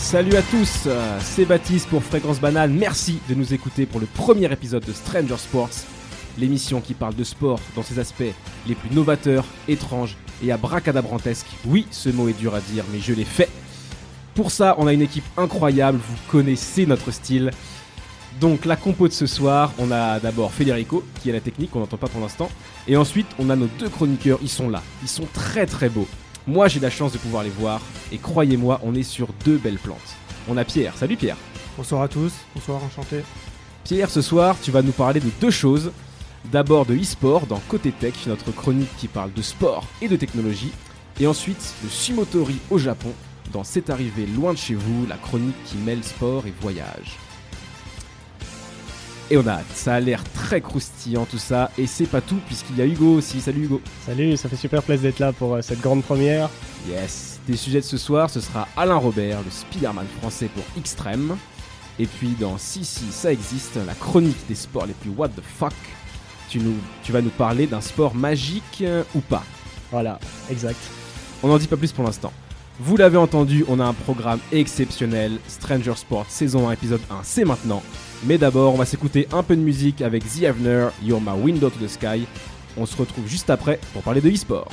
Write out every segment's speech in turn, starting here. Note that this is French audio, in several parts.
Salut à tous, c'est Baptiste pour Fréquence Banane. Merci de nous écouter pour le premier épisode de Stranger Sports, l'émission qui parle de sport dans ses aspects les plus novateurs, étranges et abracadabrantesques. Oui, ce mot est dur à dire, mais je l'ai fait. Pour ça, on a une équipe incroyable, vous connaissez notre style. Donc la compo de ce soir, on a d'abord Federico, qui est la technique, qu'on n'entend pas pour l'instant. Et ensuite, on a nos deux chroniqueurs, ils sont là. Ils sont très très beaux. Moi, j'ai la chance de pouvoir les voir. Et croyez-moi, on est sur deux belles plantes. On a Pierre. Salut Pierre. Bonsoir à tous. Bonsoir, enchanté. Pierre, ce soir, tu vas nous parler de deux choses. D'abord de e-sport dans Côté Tech, notre chronique qui parle de sport et de technologie. Et ensuite de Sumotori au Japon, dans C'est arrivé loin de chez vous, la chronique qui mêle sport et voyage. Et on a hâte, ça a l'air très croustillant tout ça, et c'est pas tout puisqu'il y a Hugo aussi. Salut Hugo. Salut, ça fait super plaisir d'être là pour euh, cette grande première. Yes, des sujets de ce soir, ce sera Alain Robert, le Spider-Man français pour Extreme. Et puis dans Si Si ça existe, la chronique des sports les plus what the fuck. Tu, nous, tu vas nous parler d'un sport magique euh, ou pas. Voilà, exact. On n'en dit pas plus pour l'instant. Vous l'avez entendu, on a un programme exceptionnel. Stranger Sport saison 1 épisode 1, c'est maintenant. Mais d'abord, on va s'écouter un peu de musique avec The Avener, You're My Window to the Sky. On se retrouve juste après pour parler de e-sport.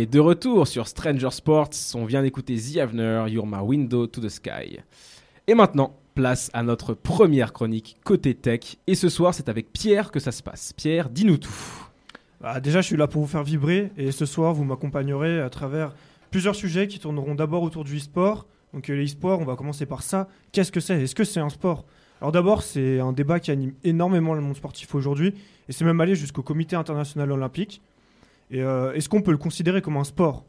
Et de retour sur Stranger Sports, on vient d'écouter The Avener, You're My Window to the Sky. Et maintenant, place à notre première chronique côté tech. Et ce soir, c'est avec Pierre que ça se passe. Pierre, dis-nous tout. Bah, déjà, je suis là pour vous faire vibrer et ce soir, vous m'accompagnerez à travers plusieurs sujets qui tourneront d'abord autour du e-sport. Donc, euh, le e-sport, on va commencer par ça. Qu'est-ce que c'est? Est-ce que c'est un sport? Alors, d'abord, c'est un débat qui anime énormément le monde sportif aujourd'hui et c'est même allé jusqu'au Comité international olympique. Et euh, est-ce qu'on peut le considérer comme un sport?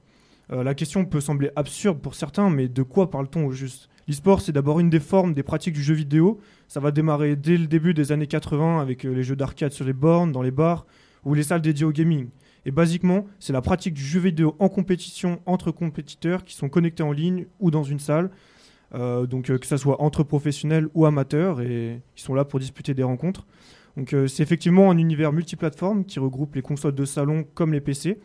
Euh, La question peut sembler absurde pour certains, mais de quoi parle-t-on au juste? L'e-sport, c'est d'abord une des formes des pratiques du jeu vidéo. Ça va démarrer dès le début des années 80 avec euh, les jeux d'arcade sur les bornes, dans les bars ou les salles dédiées au gaming. Et basiquement, c'est la pratique du jeu vidéo en compétition entre compétiteurs qui sont connectés en ligne ou dans une salle. Donc que ça soit entre professionnels ou amateurs, et ils sont là pour disputer des rencontres. Donc euh, c'est effectivement un univers multiplateforme qui regroupe les consoles de salon comme les PC.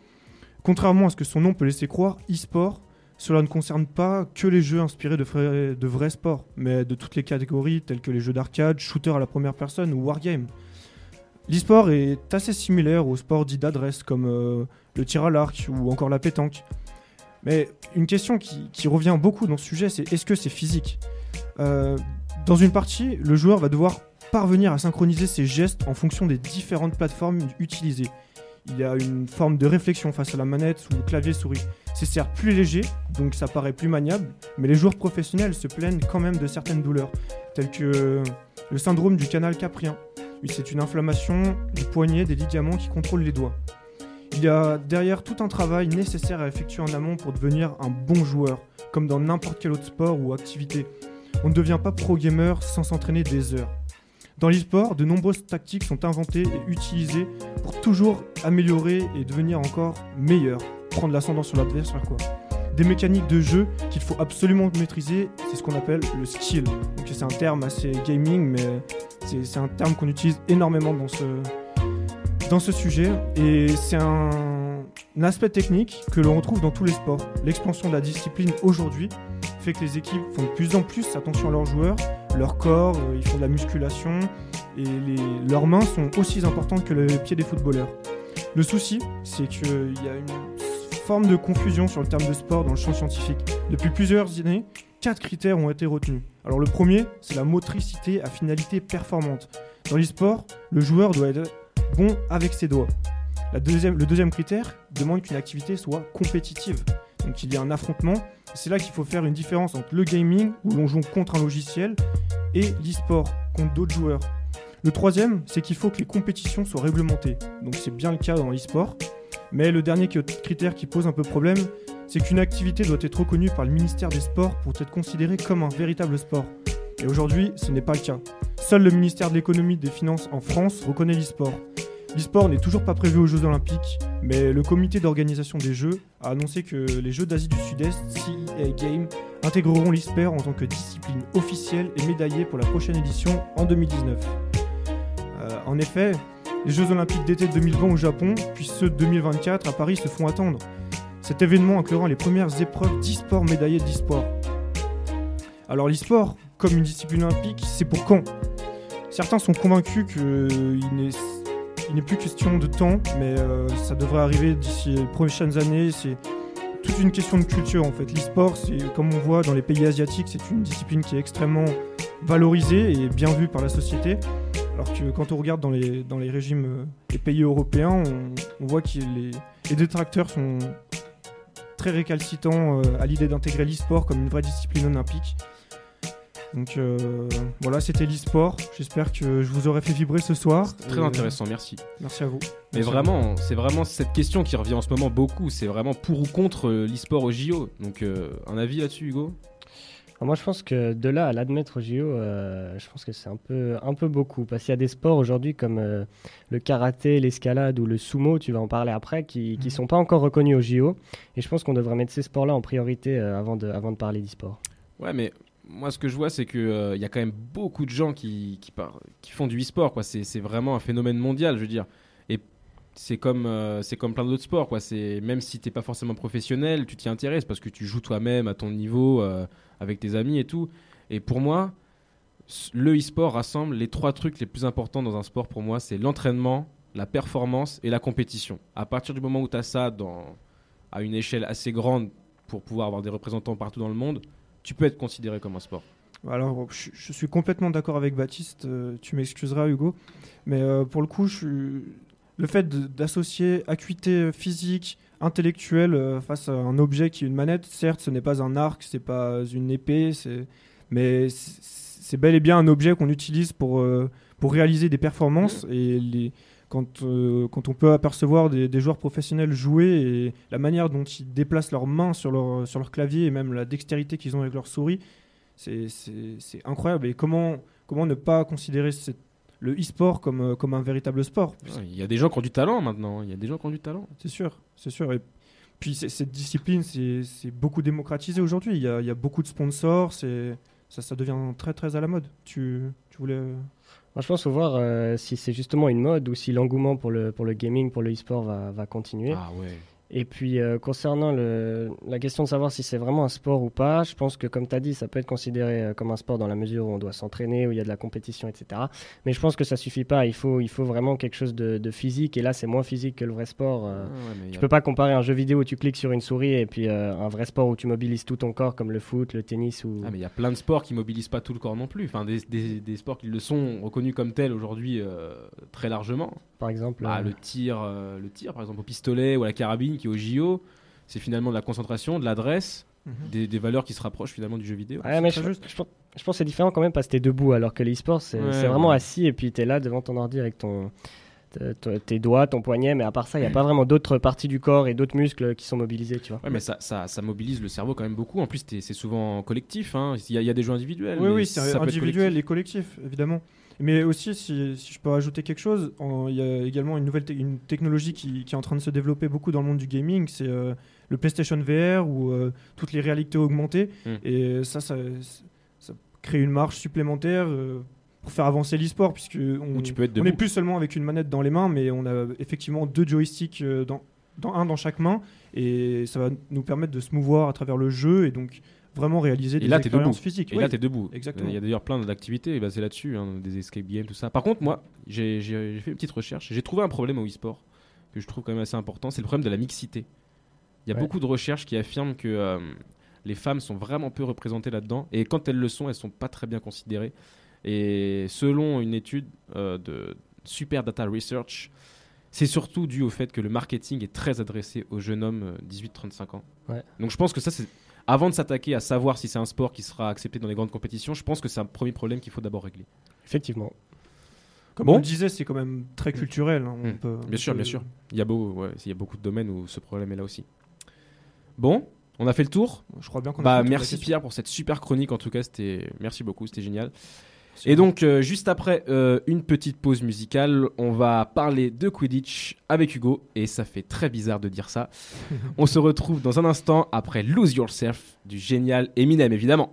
Contrairement à ce que son nom peut laisser croire, e-sport, cela ne concerne pas que les jeux inspirés de vrais, sports, mais de toutes les catégories telles que les jeux d'arcade, shooters à la première personne ou wargame. L'e-sport est assez similaire aux sports dits d'adresse comme euh, le tir à l'arc ou encore la pétanque. Mais une question qui, qui revient beaucoup dans ce sujet, c'est est-ce que c'est physique? Euh, Dans une partie, le joueur va devoir parvenir à synchroniser ses gestes en fonction des différentes plateformes utilisées. Il y a une forme de réflexion face à la manette ou le clavier souris. C'est certes plus léger, donc ça paraît plus maniable, mais les joueurs professionnels se plaignent quand même de certaines douleurs, telles que le syndrome du canal caprien. C'est une inflammation du poignet des ligaments qui contrôlent les doigts. Il y a derrière tout un travail nécessaire à effectuer en amont pour devenir un bon joueur, comme dans n'importe quel autre sport ou activité. On ne devient pas pro gamer sans s'entraîner des heures. Dans l'e-sport, de nombreuses tactiques sont inventées et utilisées pour toujours améliorer et devenir encore meilleur, prendre l'ascendant sur l'adversaire quoi? Des mécaniques de jeu qu'il faut absolument maîtriser, c'est ce qu'on appelle le skill. Donc c'est un terme assez gaming, mais c'est un terme qu'on utilise énormément dans ce, dans ce sujet. Et c'est un, un aspect technique que l'on retrouve dans tous les sports. L'expansion de la discipline aujourd'hui fait que les équipes font de plus en plus attention à leurs joueurs, leur corps, euh, ils font de la musculation, et leurs mains sont aussi importantes que les pieds des footballeurs. Le souci, c'est qu'il y a une forme de confusion sur le terme de sport dans le champ scientifique. Depuis plusieurs années, quatre critères ont été retenus. Alors le premier, c'est la motricité à finalité performante. Dans l'e-sport, le joueur doit être bon avec ses doigts. La deuxième, le deuxième critère demande qu'une activité soit compétitive. Donc il y a un affrontement. C'est là qu'il faut faire une différence entre le gaming, où l'on joue contre un logiciel, et l'e-sport, contre d'autres joueurs. Le troisième, c'est qu'il faut que les compétitions soient réglementées. Donc c'est bien le cas dans l'e-sport. Mais le dernier critère qui pose un peu problème, c'est qu'une activité doit être reconnue par le ministère des Sports pour être considérée comme un véritable sport. Et aujourd'hui, ce n'est pas le cas. Seul le ministère de l'économie et des finances en France reconnaît l'e-sport. L'e-sport n'est toujours pas prévu aux Jeux Olympiques, mais le comité d'organisation des Jeux a annoncé que les Jeux d'Asie du Sud-Est, CEA Games, intégreront l'e-sport en tant que discipline officielle et médaillée pour la prochaine édition en 2019. Euh, en effet, les Jeux Olympiques d'été 2020 au Japon, puis ceux de 2024 à Paris se font attendre. Cet événement inclura les premières épreuves d'e-sport médaillées d'e-sport. Alors l'e-sport, comme une discipline olympique, c'est pour quand? Certains sont convaincus qu'il n'est il n'est plus question de temps, mais euh, ça devrait arriver d'ici les prochaines années. C'est toute une question de culture en fait. L'e-sport, comme on voit dans les pays asiatiques, c'est une discipline qui est extrêmement valorisée et bien vue par la société. Alors que quand on regarde dans les, dans les régimes, euh, les pays européens, on, on voit que les, les détracteurs sont très récalcitrants euh, à l'idée d'intégrer l'e-sport comme une vraie discipline olympique. Donc euh, voilà, c'était l'e-sport. J'espère que je vous aurai fait vibrer ce soir. Très Et, intéressant, merci. Merci à vous. Mais Merci. vraiment, c'est vraiment cette question qui revient en ce moment beaucoup. C'est vraiment pour ou contre euh, l'e-sport au JO. Donc, euh, un avis là-dessus, Hugo? Alors moi, je pense que de là à l'admettre au JO, euh, je pense que c'est un peu, un peu beaucoup. Parce qu'il y a des sports aujourd'hui comme euh, le karaté, l'escalade ou le sumo, tu vas en parler après, qui ne Mhm. sont pas encore reconnus au JO. Et je pense qu'on devrait mettre ces sports-là en priorité euh, avant, de, avant de parler d'e-sport. Ouais, mais moi, ce que je vois, c'est qu'il il y a quand même beaucoup de gens qui, qui, font du e-sport. C'est vraiment un phénomène mondial, je veux dire. Et c'est comme, euh, comme plein d'autres sports. Même si tu n'es pas forcément professionnel, tu t'y intéresses parce que tu joues toi-même à ton niveau, euh, avec tes amis et tout. Et pour moi, le e-sport rassemble les trois trucs les plus importants dans un sport pour moi c'est l'entraînement, la performance et la compétition. À partir du moment où tu as ça à une échelle assez grande pour pouvoir avoir des représentants partout dans le monde, tu peux être considéré comme un sport. Alors, je, je suis complètement d'accord avec Baptiste. euh, tu m'excuseras, Hugo. Mais euh, pour le coup, je suis- le fait d'associer acuité physique, intellectuelle euh, face à un objet qui est une manette, certes, ce n'est pas un arc, c'est pas une épée, mais c'est bel et bien un objet qu'on utilise pour, pour réaliser des performances et les, quand, euh, quand on peut apercevoir des, des joueurs professionnels jouer et la manière dont ils déplacent leurs mains sur leur, sur leur clavier et même la dextérité qu'ils ont avec leur souris, c'est- incroyable. Et comment, comment ne pas considérer cette- le e-sport comme, euh, comme un véritable sport? Ouais, Il y a des gens qui ont du talent maintenant. Il y a des gens qui ont du talent. C'est sûr, c'est sûr. Et puis cette discipline, c'est beaucoup démocratisé aujourd'hui. Il y a, il y a beaucoup de sponsors, ça, ça devient très très à la mode. Tu, tu voulais... Moi, je pense faut voir euh, si c'est justement une mode ou si l'engouement pour le, pour le gaming, pour le e-sport va, va continuer. Ah ouais. Et puis, euh, concernant le, la question de savoir si c'est vraiment un sport ou pas, je pense que, comme tu as dit, ça peut être considéré euh, comme un sport dans la mesure où on doit s'entraîner, où il y a de la compétition, etc. Mais je pense que ça suffit pas. Il faut, il faut vraiment quelque chose de, de physique. Et là, c'est moins physique que le vrai sport. euh. Ah ouais, Tu a- peux pas comparer un jeu vidéo où tu cliques sur une souris et puis euh, un vrai sport où tu mobilises tout ton corps, comme le foot, le tennis ou. Ah, mais il y a plein de sports qui mobilisent pas tout le corps non plus. Enfin, des, des- des sports qui le sont reconnus comme tels aujourd'hui très largement. par exemple. Ah, le tir, le tir par exemple au pistolet ou à la carabine qui est au JO, c'est finalement de la concentration, de l'adresse, des, des valeurs qui se rapprochent finalement du jeu vidéo. Ouais, mais je, juste. je pense, je pense que c'est différent quand même parce que t'es debout, alors que l'e-sport, c'est Ouais, vraiment ouais. assis et puis t'es là devant ton ordi avec ton, te- te- tes doigts, ton poignet, mais à part ça, il n'y a pas vraiment d'autres parties du corps et d'autres muscles qui sont mobilisés, tu vois. Ouais, mais ça, ça, ça mobilise le cerveau quand même beaucoup. En plus, c'est souvent collectif. hein. Il y, a- il y a des jeux individuels. Oui, mais oui, c'est individuel collectif. et collectif, évidemment. Mais aussi, si, si je peux ajouter quelque chose, il y a également une nouvelle te- une technologie qui, qui est en train de se développer beaucoup dans le monde du gaming, c'est euh, le PlayStation VR ou euh, toutes les réalités augmentées. Mm. Et ça, ça, ça crée une marge supplémentaire euh, pour faire avancer l'e-sport, puisque on, n'est plus seulement avec une manette dans les mains, mais on a effectivement deux joysticks dans, dans un dans chaque main, et ça va nous permettre de se mouvoir à travers le jeu et donc vraiment réaliser des là, expériences physiques. Et Oui. là, t'es debout. exactement. Il y a d'ailleurs plein d'activités basées là-dessus, hein, des escape games, tout ça. Par contre, moi, j'ai fait une petite recherche. J'ai trouvé un problème au e-sport que je trouve quand même assez important. C'est le problème de la mixité. Il y a Ouais. beaucoup de recherches qui affirment que euh, les femmes sont vraiment peu représentées là-dedans. Et quand elles le sont, elles sont pas très bien considérées. Et selon une étude euh, de Super Data Research, c'est surtout dû au fait que le marketing est très adressé aux jeunes hommes euh, 18-35 ans. Ouais. Donc je pense que ça, c'est. Avant de s'attaquer à savoir si c'est un sport qui sera accepté dans les grandes compétitions, je pense que c'est un premier problème qu'il faut d'abord régler. Effectivement. Comme Bon. on le disait, c'est quand même très culturel. hein, on Mm. peut- Bien on sûr, peut- bien sûr. Il y, a beau, ouais, il y a beaucoup de domaines où ce problème est là aussi. Bon, on a fait le tour. Je crois bien qu'on a Bah, fait toute la merci. Pierre pour cette super chronique. En tout cas, c'était merci beaucoup, c'était génial. Et donc, euh, juste après euh, une petite pause musicale, on va parler de Quidditch avec Hugo. Et ça fait très bizarre de dire ça. on se retrouve dans un instant après Lose Yourself du génial Eminem, évidemment.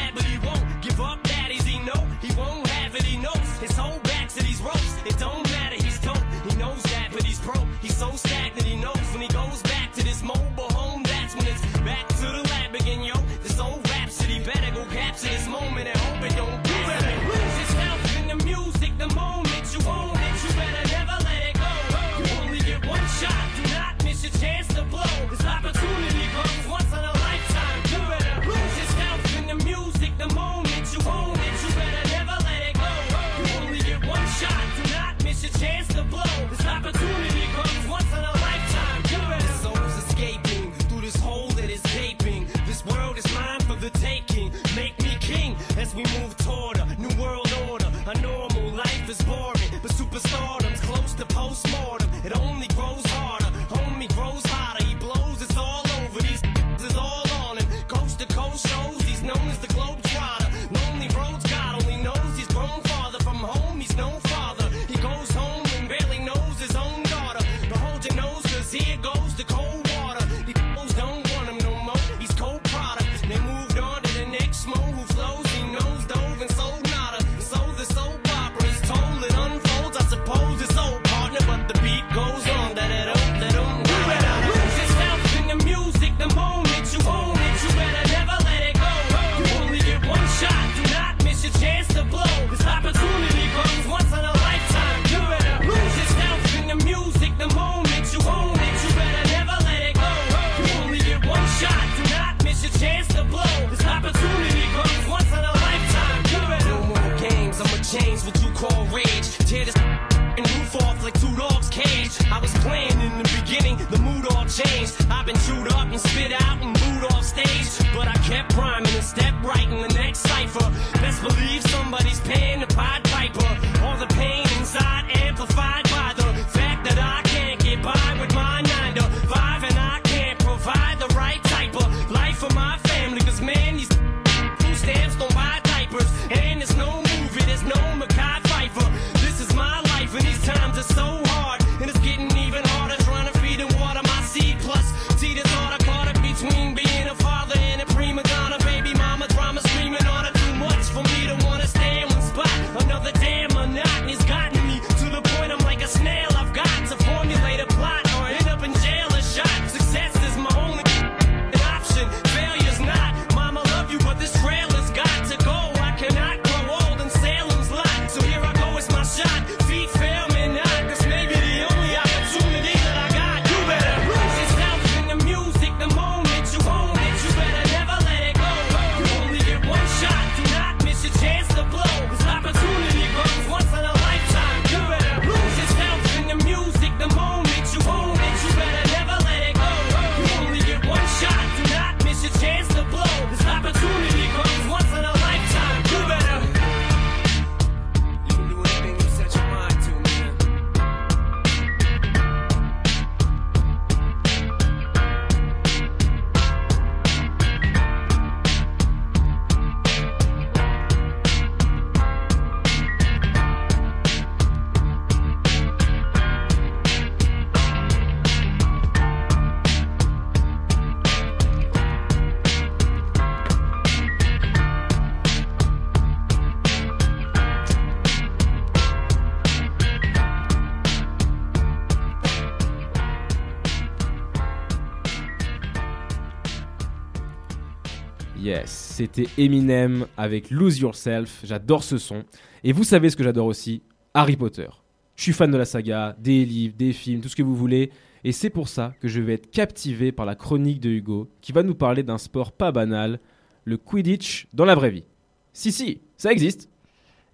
c'était Eminem avec Lose Yourself. J'adore ce son. Et vous savez ce que j'adore aussi? Harry Potter. Je suis fan de la saga, des livres, des films, tout ce que vous voulez. Et c'est pour ça que je vais être captivé par la chronique de Hugo, qui va nous parler d'un sport pas banal, le Quidditch dans la vraie vie. Si, si, ça existe.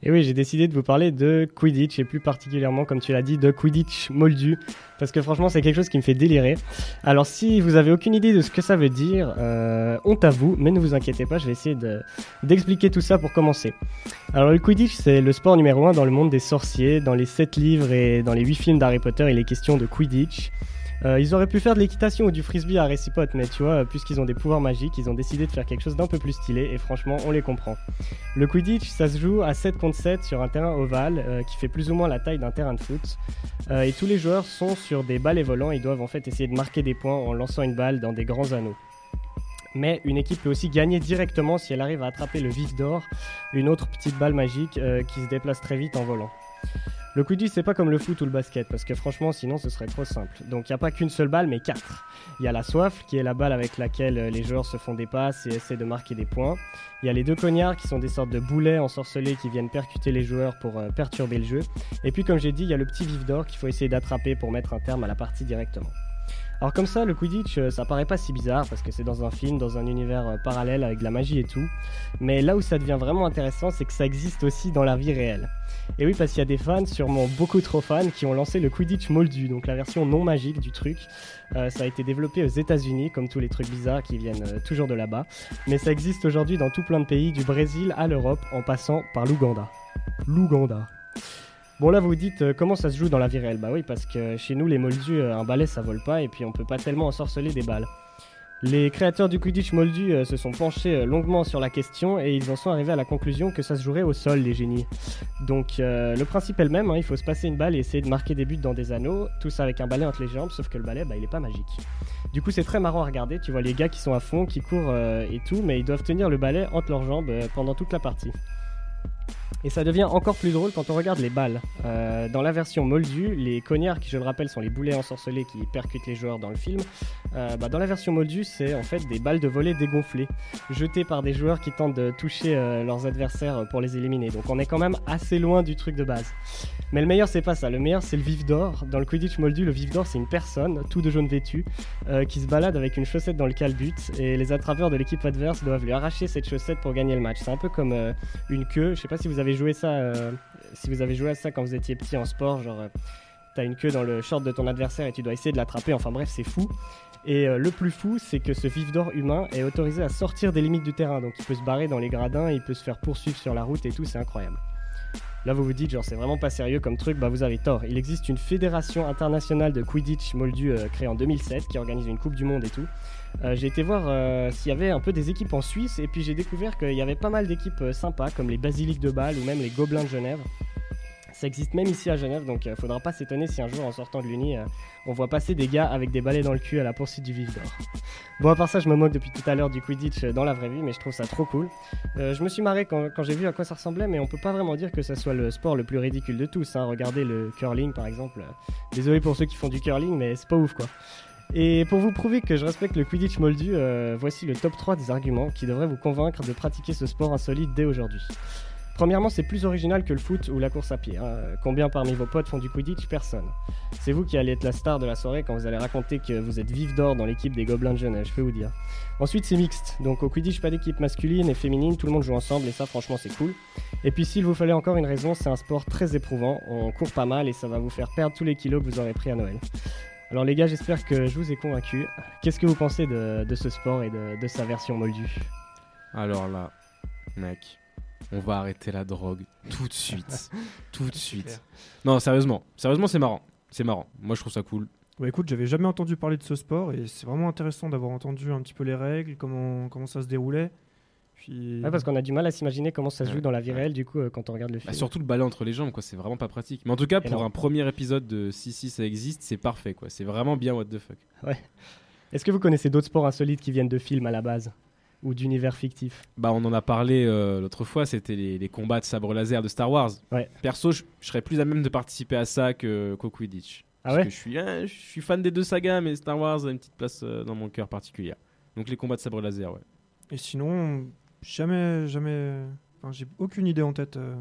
Et oui, j'ai décidé de vous parler de Quidditch et plus particulièrement, comme tu l'as dit, de Quidditch moldu. Parce que franchement, c'est quelque chose qui me fait délirer. Alors, si vous avez aucune idée de ce que ça veut dire, euh, honte à vous, mais ne vous inquiétez pas, je vais essayer de- d'expliquer tout ça pour commencer. Alors, le Quidditch, c'est le sport numéro 1 dans le monde des sorciers. Dans les 7 livres et dans les 8 films d'Harry Potter, il est question de Quidditch. Euh, ils auraient pu faire de l'équitation ou du frisbee à Potter, mais tu vois, puisqu'ils ont des pouvoirs magiques, ils ont décidé de faire quelque chose d'un peu plus stylé, et franchement, on les comprend. Le Quidditch, ça se joue à 7 contre 7 sur un terrain ovale euh, qui fait plus ou moins la taille d'un terrain de foot. Euh, et tous les joueurs sont sur des balais volants, ils doivent en fait essayer de marquer des points en lançant une balle dans des grands anneaux. Mais une équipe peut aussi gagner directement si elle arrive à attraper le vif d'or, une autre petite balle magique qui se déplace très vite en volant. Le Quidditch, c'est pas comme le foot ou le basket, parce que franchement, sinon ce serait trop simple. Donc il n'y a pas qu'une seule balle, mais quatre. Il y a la soif, qui est la balle avec laquelle euh, les joueurs se font des passes et essaient de marquer des points. Il y a les deux cognards, qui sont des sortes de boulets ensorcelés qui viennent percuter les joueurs pour euh, perturber le jeu. Et puis, comme j'ai dit, il y a le petit vif d'or qu'il faut essayer d'attraper pour mettre un terme à la partie directement. Alors comme ça, le Quidditch, euh, ça paraît pas si bizarre parce que c'est dans un film, dans un univers euh, parallèle avec de la magie et tout. Mais là où ça devient vraiment intéressant, c'est que ça existe aussi dans la vie réelle. Et oui, parce qu'il y a des fans, sûrement beaucoup trop fans, qui ont lancé le Quidditch moldu, donc la version non magique du truc. Euh, ça a été développé aux États-Unis, comme tous les trucs bizarres qui viennent toujours de là-bas. Mais ça existe aujourd'hui dans tout plein de pays, du Brésil à l'Europe, en passant par l'Ouganda. L'Ouganda. Bon là vous dites euh, comment ça se joue dans la vie réelle? Bah oui parce que chez nous les moldus euh, un balai ça vole pas et puis on peut pas tellement ensorceler des balles. Les créateurs du Quidditch moldu euh, se sont penchés longuement sur la question et ils en sont arrivés à la conclusion que ça se jouerait au sol les génies. Donc le principe est le même, hein, il faut se passer une balle et essayer de marquer des buts dans des anneaux, tout ça avec un balai entre les jambes sauf que le balai bah, il est pas magique. Du coup c'est très marrant à regarder, tu vois les gars qui sont à fond, qui courent et tout, mais ils doivent tenir le balai entre leurs jambes pendant toute la partie. Et ça devient encore plus drôle quand on regarde les balles. Euh, dans la version moldue, les cognards, qui je le rappelle sont les boulets ensorcelés qui percutent les joueurs dans le film, euh, bah, dans la version moldue, c'est en fait des balles de volet dégonflées, jetées par des joueurs qui tentent de toucher euh, leurs adversaires pour les éliminer. Donc on est quand même assez loin du truc de base. Mais le meilleur, c'est pas ça. Le meilleur, c'est le vif d'or. Dans le Quidditch moldu, le vif d'or, c'est une personne, tout de jaune vêtu, euh, qui se balade avec une chaussette dans le calbut, et les attrapeurs de l'équipe adverse doivent lui arracher cette chaussette pour gagner le match. C'est un peu comme une queue. Je sais pas si vous avez joué ça, euh, si vous avez joué à ça quand vous étiez petit en sport, genre euh, t'as une queue dans le short de ton adversaire et tu dois essayer de l'attraper. Enfin bref, c'est fou. Et euh, le plus fou, c'est que ce vif d'or humain est autorisé à sortir des limites du terrain. Donc il peut se barrer dans les gradins, il peut se faire poursuivre sur la route et tout, c'est incroyable. Là, vous vous dites, genre, c'est vraiment pas sérieux comme truc, bah vous avez tort. Il existe une fédération internationale de Quidditch moldu créée en 2007 qui organise une Coupe du Monde et tout. Euh, j'ai été voir euh, s'il y avait un peu des équipes en Suisse et puis j'ai découvert qu'il y avait pas mal d'équipes euh, sympas comme les Basiliques de Bâle ou même les Gobelins de Genève. Ça existe même ici à Genève, donc euh, faudra pas s'étonner si un jour en sortant de l'Uni, on voit passer des gars avec des balais dans le cul à la poursuite du vif d'or. Bon, à part ça, je me moque depuis tout à l'heure du Quidditch dans la vraie vie, mais je trouve ça trop cool. Je me suis marré quand, quand j'ai vu à quoi ça ressemblait, mais on peut pas vraiment dire que ça soit le sport le plus ridicule de tous. Hein. Regardez le curling par exemple. Désolé pour ceux qui font du curling, mais c'est pas ouf quoi. Et pour vous prouver que je respecte le Quidditch moldu, euh, voici le top 3 des arguments qui devraient vous convaincre de pratiquer ce sport insolite dès aujourd'hui. Premièrement, c'est plus original que le foot ou la course à pied. hein. Combien parmi vos potes font du Quidditch? Personne. C'est vous qui allez être la star de la soirée quand vous allez raconter que vous êtes vif d'or dans l'équipe des Gobelins de Genève, je peux vous dire. Ensuite, c'est mixte. Donc au Quidditch, pas d'équipe masculine et féminine, tout le monde joue ensemble et ça, franchement, c'est cool. Et puis, s'il vous fallait encore une raison, c'est un sport très éprouvant. On court pas mal et ça va vous faire perdre tous les kilos que vous aurez pris à Noël. Alors les gars, j'espère que je vous ai convaincu. Qu'est-ce que vous pensez de, de ce sport et de, de sa version moldue? Alors là, mec, on va arrêter la drogue tout de suite. tout de suite. Non, sérieusement. Sérieusement, c'est marrant. C'est marrant. Moi, je trouve ça cool. Bah écoute, j'avais jamais entendu parler de ce sport et c'est vraiment intéressant d'avoir entendu un petit peu les règles, comment, comment ça se déroulait. Puis... Ouais, parce qu'on a du mal à s'imaginer comment ça se joue Ouais, dans la vie ouais. réelle du coup euh, quand on regarde le Bah, film. surtout le balai entre les jambes, quoi. C'est vraiment pas pratique. Mais en tout cas, pour un premier épisode de Si Si ça existe, c'est parfait, quoi. C'est vraiment bien what the fuck. Est-ce que vous connaissez d'autres sports insolites qui viennent de films à la base ou d'univers fictifs? Bah, on en a parlé euh, l'autre fois, c'était les, les combats de sabre laser de Star Wars. Ouais. Perso, je je serais plus à même de participer à ça que qu'au Quidditch. Ah Parce ouais que je suis, hein, je suis fan des deux sagas, mais Star Wars a une petite place euh, dans mon cœur particulière. Donc les combats de sabre laser, ouais. Et sinon, jamais, jamais. Enfin, j'ai aucune idée en tête. euh.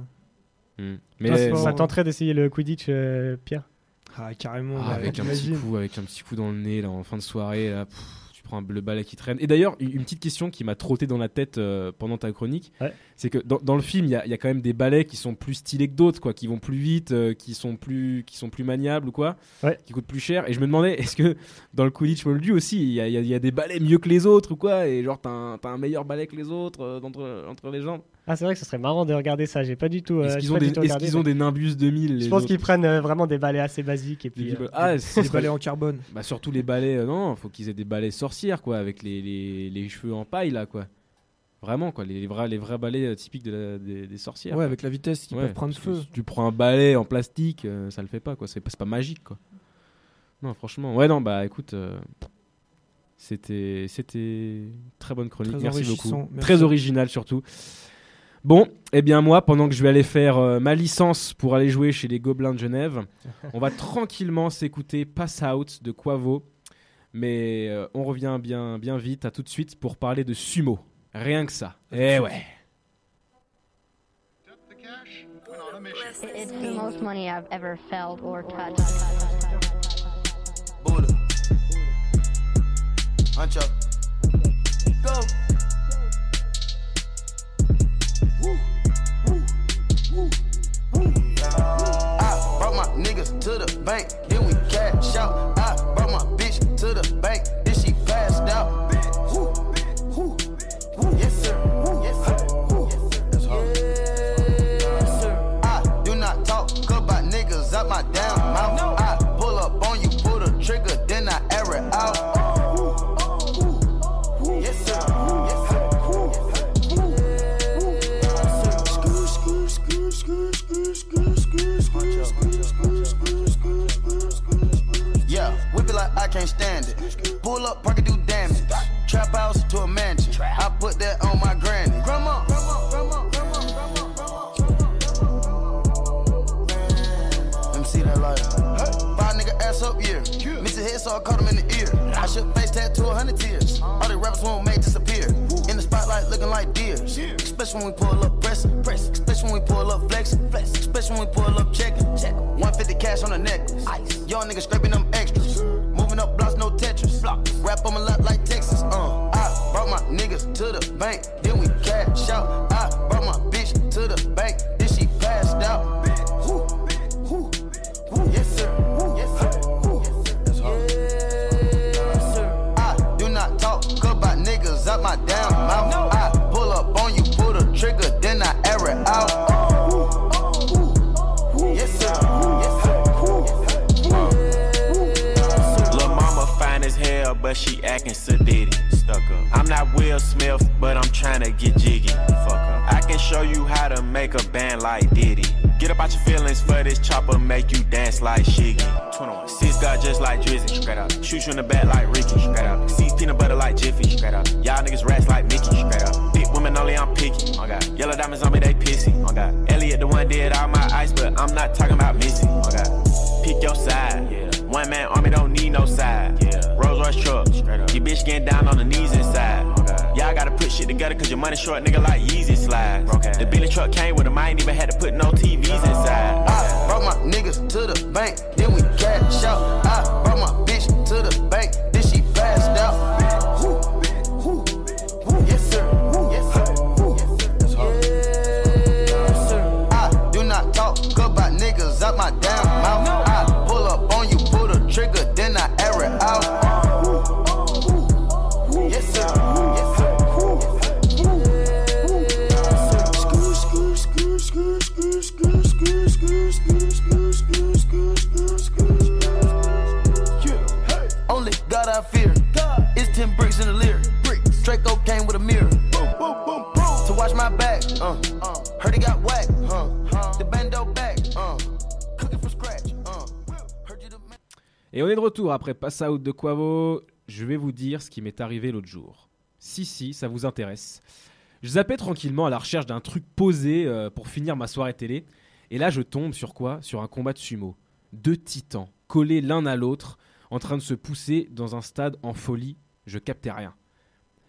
Hmm. Toi, Mais pas- Ça tenterait d'essayer le Quidditch, euh, Pierre Ah, carrément. Ah, bah, avec un petit coup, avec un petit coup dans le nez là en fin de soirée, là, pff, un- le balai qui traîne. Et d'ailleurs, une petite question qui m'a trotté dans la tête euh, pendant ta chronique, Ouais. c'est que dans, dans le film, il y a, il y a quand même des balais qui sont plus stylés que d'autres, quoi, qui vont plus vite, euh, qui sont plus, qui sont plus maniables ou quoi, Ouais. qui coûtent plus cher. Et je me demandais, est-ce que dans le Quidditch moldu aussi, il y a, y a- y a des balais mieux que les autres ou quoi, et genre t'as un, t'as un meilleur balai que les autres euh, entre, entre les jambes. Ah, c'est vrai que ce serait marrant de regarder ça. J'ai pas du tout. euh, Est-ce qu'ils ont, des, qu'ils ont Nimbus 2000 Je pense qu'ils prennent euh, vraiment des balais assez basiques et puis. Des- euh, ah, Des balais en carbone. Bah surtout les balais, euh, non, faut qu'ils aient des balais sorcières quoi, avec les, les, les cheveux en paille là quoi. Vraiment quoi, les, les vrais, les vrais balais euh, typiques de la- des, des sorcières. Ouais, quoi. avec la vitesse, ils Ouais, peuvent prendre feu. si tu prends un balai en plastique, euh, ça le fait pas quoi, c'est pas, c'est pas magique quoi. Non franchement, ouais non bah écoute, euh, c'était c'était très bonne chronique, Très merci beaucoup, merci. très original surtout. Bon, eh bien moi, pendant que je vais aller faire euh, ma licence pour aller jouer chez les Gobelins de Genève, on va tranquillement s'écouter Pass Out de Quavo. Mais euh, on revient bien, bien vite, à tout de suite pour parler de sumo. Rien que ça. Eh ouais. It's the most money I've ever felt or touched. Buddha. Huncho. Go. To the bank, then we cash out. Pull up, park it, do damage. Trap house to a mansion. I put that on my granny. Grandma. Let me see that lighter. Five nigga ass up, yeah. Miss his head, so I caught him in the ear. I should face tattoo a hundred tears. All the rappers won't make disappear. In the spotlight looking like deers. Especially when we pull up pressing. Press. Especially when we pull up flexing. Flex. Especially when we pull up checking. Check. 150 cash on the necklace. Young niggas scraping them Rap on my lap like Texas. Uh. I brought my niggas to the bank. Then acting sedity. Stuck up. I'm not Will Smith, but I'm tryna get jiggy. Fuck up. I can show you how to make a band like Diddy. Get up out your feelings for this chopper, make you dance like Shiggy. 21. Six got just like Drizzy. Straight up. Shoot you in the back like Ricky. Straight up. Seeds peanut butter like Jiffy. Straight up. Y'all niggas rats like Mickey. Straight up. Big women only, I'm picky. Oh God. Yellow diamonds on me, they pissy. Oh God. Elliot the one did all my ice, but I'm not talking about Missy. Oh God. Pick your side. Yeah. One man army don't need no side. Yeah. Truck. Your bitch getting down on the knees inside. Oh. Y'all gotta put shit together cause your money short, nigga, like Yeezy slides. Okay. The Billy truck came with him, I ain't even had to put no TVs inside. I brought my niggas to the bank, then we cash out. Et on est de retour après Pass Out de Quavo. Je vais vous dire ce qui m'est arrivé l'autre jour. Si, si, ça vous intéresse. Je zappais tranquillement à la recherche d'un truc posé euh, pour finir ma soirée télé. Et là, je tombe sur quoi? Sur un combat de sumo. Deux titans, collés l'un à l'autre, en train de se pousser dans un stade en folie. Je captais rien.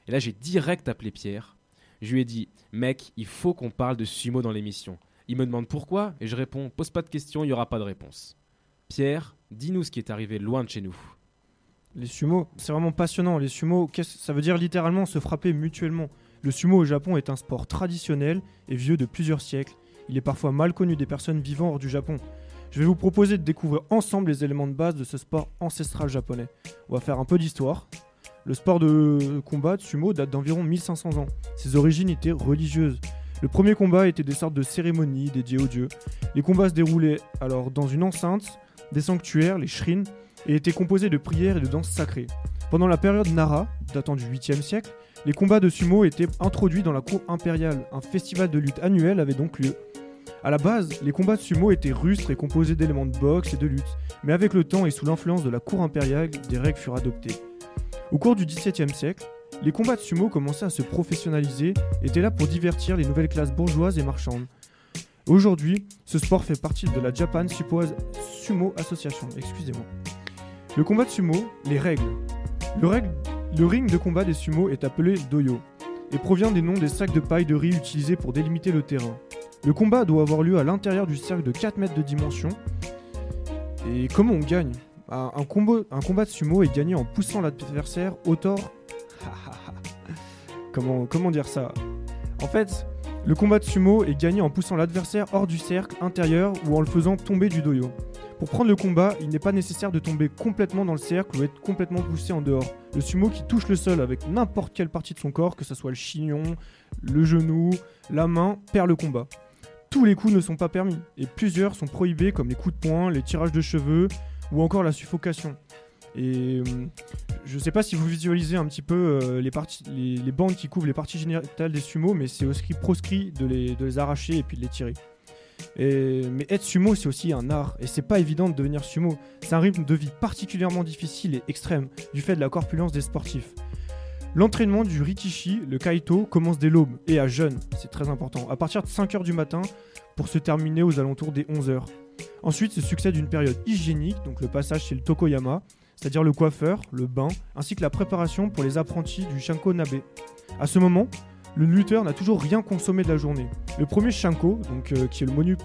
Et là, j'ai direct appelé Pierre. Je lui ai dit Mec, il faut qu'on parle de sumo dans l'émission. Il me demande pourquoi, et je réponds Pose pas de questions, il n'y aura pas de réponse. Pierre, dis-nous ce qui est arrivé loin de chez nous. Les sumo, c'est vraiment passionnant. Les sumo, ça veut dire littéralement se frapper mutuellement. Le sumo au Japon est un sport traditionnel et vieux de plusieurs siècles. Il est parfois mal connu des personnes vivant hors du Japon. Je vais vous proposer de découvrir ensemble les éléments de base de ce sport ancestral japonais. On va faire un peu d'histoire. Le sport de combat de sumo date d'environ 1500 ans. Ses origines étaient religieuses. Le premier combat était des sortes de cérémonies dédiées aux dieux. Les combats se déroulaient alors dans une enceinte, des sanctuaires, les shrines, et étaient composés de prières et de danses sacrées. Pendant la période Nara, datant du 8e siècle, les combats de sumo étaient introduits dans la cour impériale. Un festival de lutte annuel avait donc lieu. À la base, les combats de sumo étaient rustres et composés d'éléments de boxe et de lutte, mais avec le temps et sous l'influence de la cour impériale, des règles furent adoptées. Au cours du XVIIe siècle, les combats de sumo commençaient à se professionnaliser étaient là pour divertir les nouvelles classes bourgeoises et marchandes. Aujourd'hui, ce sport fait partie de la Japan Sumo Association. Excusez-moi. Le combat de sumo, les règles. Le, ring de combat des sumo est appelé doyo et provient des noms des sacs de paille de riz utilisés pour délimiter le terrain. Le combat doit avoir lieu à l'intérieur du cercle de 4 mètres de dimension. Et comment on gagne? Un, un combat de sumo est gagné en poussant l'adversaire au tort. comment dire ça? En fait, le combat de sumo est gagné en poussant l'adversaire hors du cercle intérieur ou en le faisant tomber du doyo. Pour prendre le combat, il n'est pas nécessaire de tomber complètement dans le cercle ou être complètement poussé en dehors. Le sumo qui touche le sol avec n'importe quelle partie de son corps, que ce soit le chignon, le genou, la main, perd le combat. Tous les coups ne sont pas permis, et plusieurs sont prohibés comme les coups de poing, les tirages de cheveux ou encore la suffocation. Et euh, je ne sais pas si vous visualisez un petit peu euh, les, bandes qui couvrent les parties génitales des sumo, mais c'est aussi proscrit de les, arracher et puis de les tirer. Mais être sumo, c'est aussi un art, et c'est pas évident de devenir sumo. C'est un rythme de vie particulièrement difficile et extrême, du fait de la corpulence des sportifs. L'entraînement du Rikishi, le Kaito, commence dès l'aube et à jeûne, c'est très important, à partir de 5h du matin pour se terminer aux alentours des 11h. Ensuite se succède une période hygiénique, donc le passage chez le Tokoyama, c'est-à-dire le coiffeur, le bain, ainsi que la préparation pour les apprentis du Shanko Nabe. À ce moment, le lutteur n'a toujours rien consommé de la journée. Le premier Shanko, euh, qui est le menu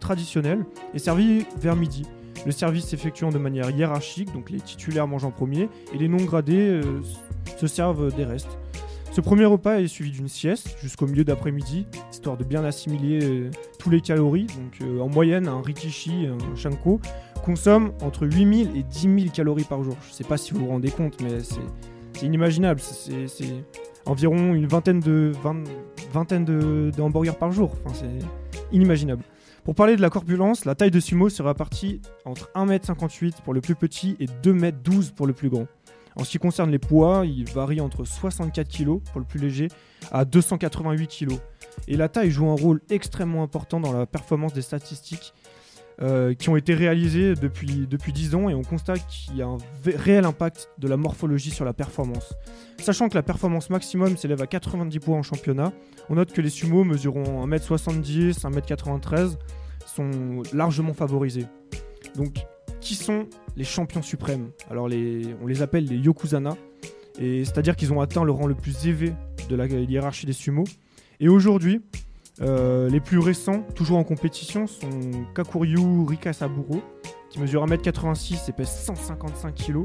traditionnel, est servi vers midi. Le service s'effectuant de manière hiérarchique, donc les titulaires mangent en premier et les non gradés euh, se servent des restes. Ce premier repas est suivi d'une sieste jusqu'au milieu d'après-midi, histoire de bien assimiler euh, tous les calories. Donc euh, en moyenne, un rikishi, un shanko, consomme entre 8000 et 10 000 calories par jour. Je sais pas si vous vous rendez compte, mais c'est inimaginable. C'est environ une vingtaine de, de, hamburgers par jour. Enfin, c'est inimaginable. Pour parler de la corpulence, la taille de sumo sera répartie entre 1m58 pour le plus petit et 2m12 pour le plus grand. En ce qui concerne les poids, il varie entre 64 kg pour le plus léger à 288 kg. Et la taille joue un rôle extrêmement important dans la performance des statistiques euh, qui ont été réalisées depuis, depuis 10 ans et on constate qu'il y a un réel impact de la morphologie sur la performance. Sachant que la performance maximum s'élève à 90 points en championnat, on note que les sumo mesurant 1m70, 1m93 sont largement favorisés. Donc, qui sont les champions suprêmes Alors, on les appelle les Yokozuna, et c'est-à-dire qu'ils ont atteint le rang le plus élevé de la hiérarchie des sumo. Et aujourd'hui, euh, les plus récents, toujours en compétition, sont Kakuryu Rikasaburo, qui mesure 1m86 et pèse 155 kg.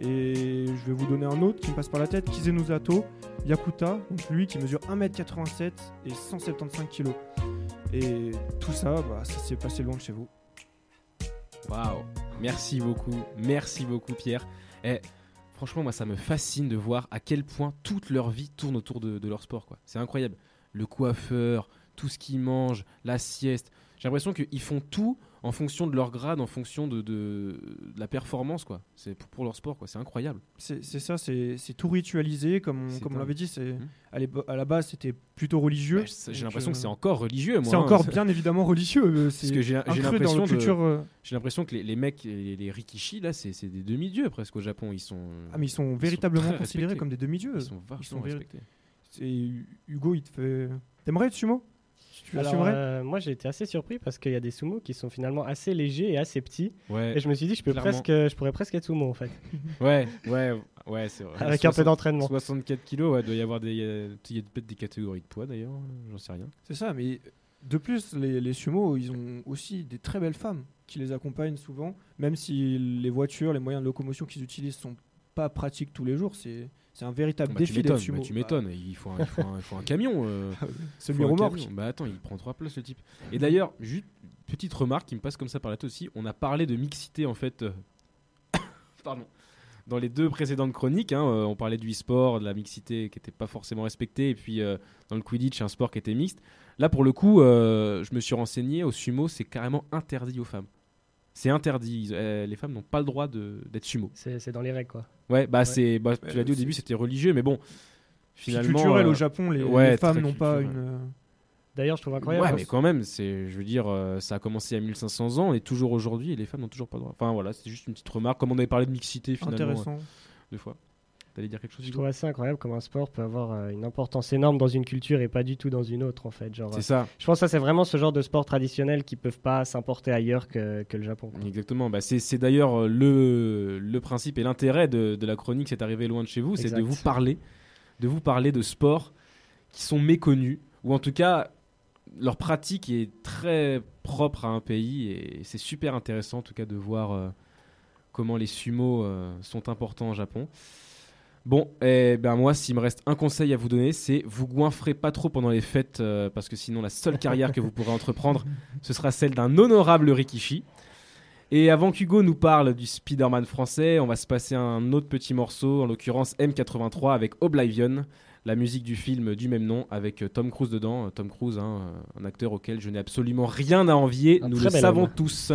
Et je vais vous donner un autre qui me passe par la tête, Kizeno Zato Yakuta, donc lui qui mesure 1m87 et 175 kg. Et tout ça, bah, ça s'est passé loin de chez vous. Waouh, merci beaucoup, merci beaucoup Pierre. Et franchement, moi ça me fascine de voir à quel point toute leur vie tourne autour de, de leur sport. C'est incroyable. Le coiffeur, tout ce qu'ils mangent, la sieste. J'ai l'impression qu'ils font tout en fonction de leur grade, en fonction de, de- de la performance. quoi. C'est pour, pour leur sport, quoi. c'est incroyable. C'est ça, c'est tout ritualisé, comme on, comme l'avait dit. c'est Mhm. à, la base, c'était plutôt religieux. Bah, J'ai l'impression euh, que c'est encore religieux. moi, C'est hein. encore bien évidemment religieux. euh, Parce C'est que j'ai l'impression culture. euh, j'ai l'impression que les, les mecs, les, les rikishi, là, c'est des demi-dieux presque au Japon. Ils sont, Ah, mais ils sont véritablement considérés respectés. comme des demi-dieux. ils sont vachement respectés. Hugo, il te fait. T'aimerais être sumo? Tu Alors, euh, moi j'ai été assez surpris parce qu'il y a des sumo qui sont finalement assez légers et assez petits. Ouais, Et je me suis dit, je, peux Clairement. presque, je pourrais presque être sumo en fait, ouais, ouais, ouais, c'est vrai. avec un peu 60 d'entraînement. 64 kilos, ouais, doit y avoir des, il y a- y a peut-être des catégories de poids d'ailleurs, j'en sais rien. C'est ça, mais de plus, les, les sumo, ils ont aussi des très belles femmes qui les accompagnent souvent, même si les voitures, les moyens de locomotion qu'ils utilisent sont pas pratiques tous les jours. C'est c'est un véritable Bah, défi d'être m'étonnes, sumo. bah, tu m'étonnes, il, faut un, il, faut un, il faut un camion. euh, Bah, le un remorque. Bah attends, il prend trois places le type. Et d'ailleurs, juste petite remarque qui me passe comme ça par la tête aussi, on a parlé de mixité en fait. euh, Pardon. Dans les deux précédentes chroniques, hein, euh, on parlait du e-sport, de la mixité qui n'était pas forcément respectée, et puis euh, dans le Quidditch, un sport qui était mixte. Là, pour le coup, je me suis renseigné, au sumo, c'est carrément interdit aux femmes. C'est interdit. Euh, les femmes n'ont pas le droit de- d'être sumo. C'est dans les règles quoi. Ouais, bah c'est. Bah, tu l'as dit au début, c'était religieux, mais bon. C'est Finalement. culturel euh, au Japon, les, ouais, les femmes n'ont pas une. euh, D'ailleurs, je trouve incroyable. Ouais, mais quand même, c'est, je veux dire, euh, ça a commencé à 1500 ans et toujours aujourd'hui, et les femmes n'ont toujours pas le droit. Enfin voilà, c'est juste une petite remarque. Comme on avait parlé de mixité finalement euh, intéressant. deux fois. T'allais dire quelque chose Je trouve assez incroyable comment un sport peut avoir euh, une importance énorme dans une culture et pas du tout dans une autre en fait. Genre, C'est euh, ça, je pense que ça c'est vraiment ce genre de sport traditionnel qui peuvent pas s'importer ailleurs que, que le Japon. quoi. exactement. Bah, c'est, c'est d'ailleurs euh, le, le principe et l'intérêt de, de la chronique, c'est arrivé loin de chez vous, c'est de vous parler, de vous parler de sports qui sont méconnus ou en tout cas leur pratique est très propre à un pays et c'est super intéressant en tout cas de voir euh, comment les sumo euh, sont importants au Japon. Bon, eh ben moi, s'il me reste un conseil à vous donner, c'est vous goinfrez pas trop pendant les fêtes, euh, parce que sinon la seule carrière que vous pourrez entreprendre, ce sera celle d'un honorable Rikishi. Et avant qu'Hugo nous parle du Spider-Man français, on va se passer un autre petit morceau, en l'occurrence M83 avec Oblivion, la musique du film du même nom avec euh, Tom Cruise dedans. Euh, Tom Cruise, hein, un acteur auquel je n'ai absolument rien à envier, Un nous le savons homme. tous.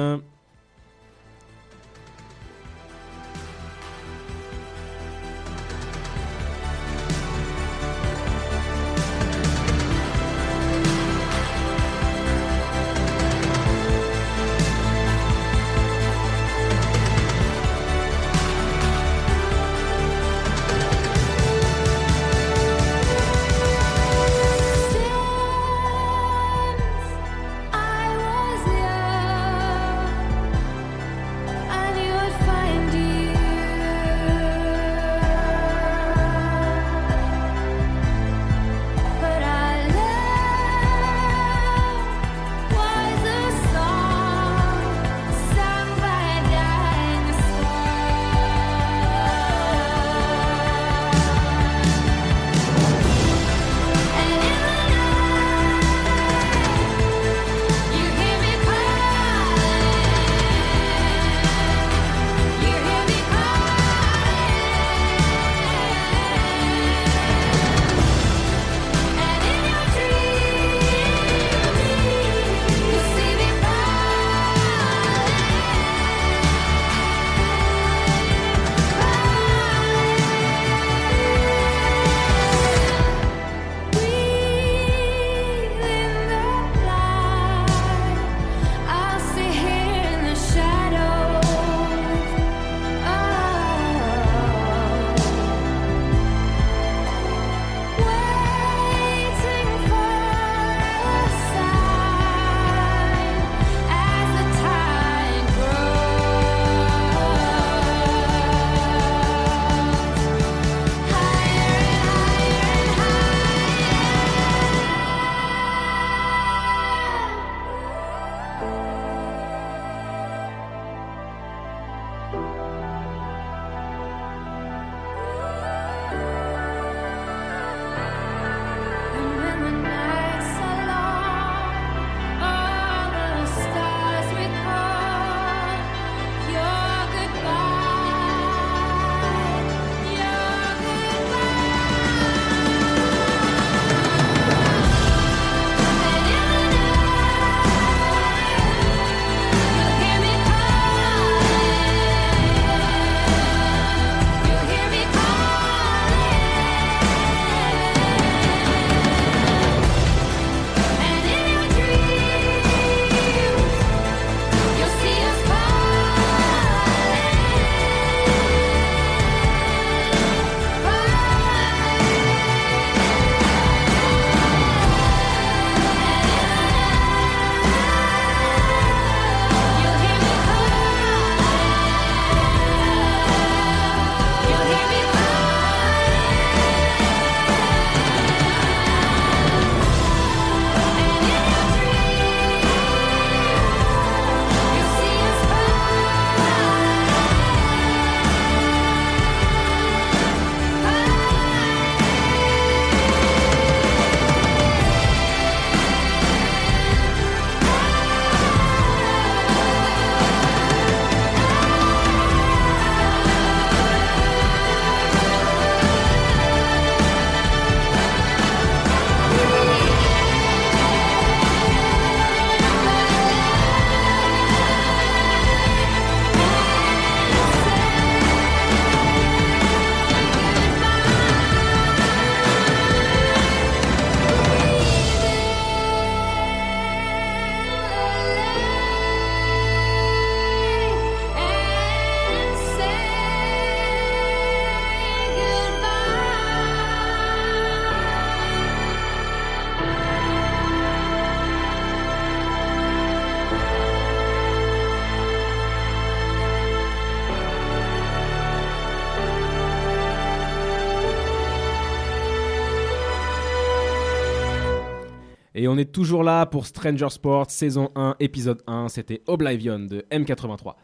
Toujours là pour Stranger Sports, saison 1, épisode 1. C'était Oblivion de M83.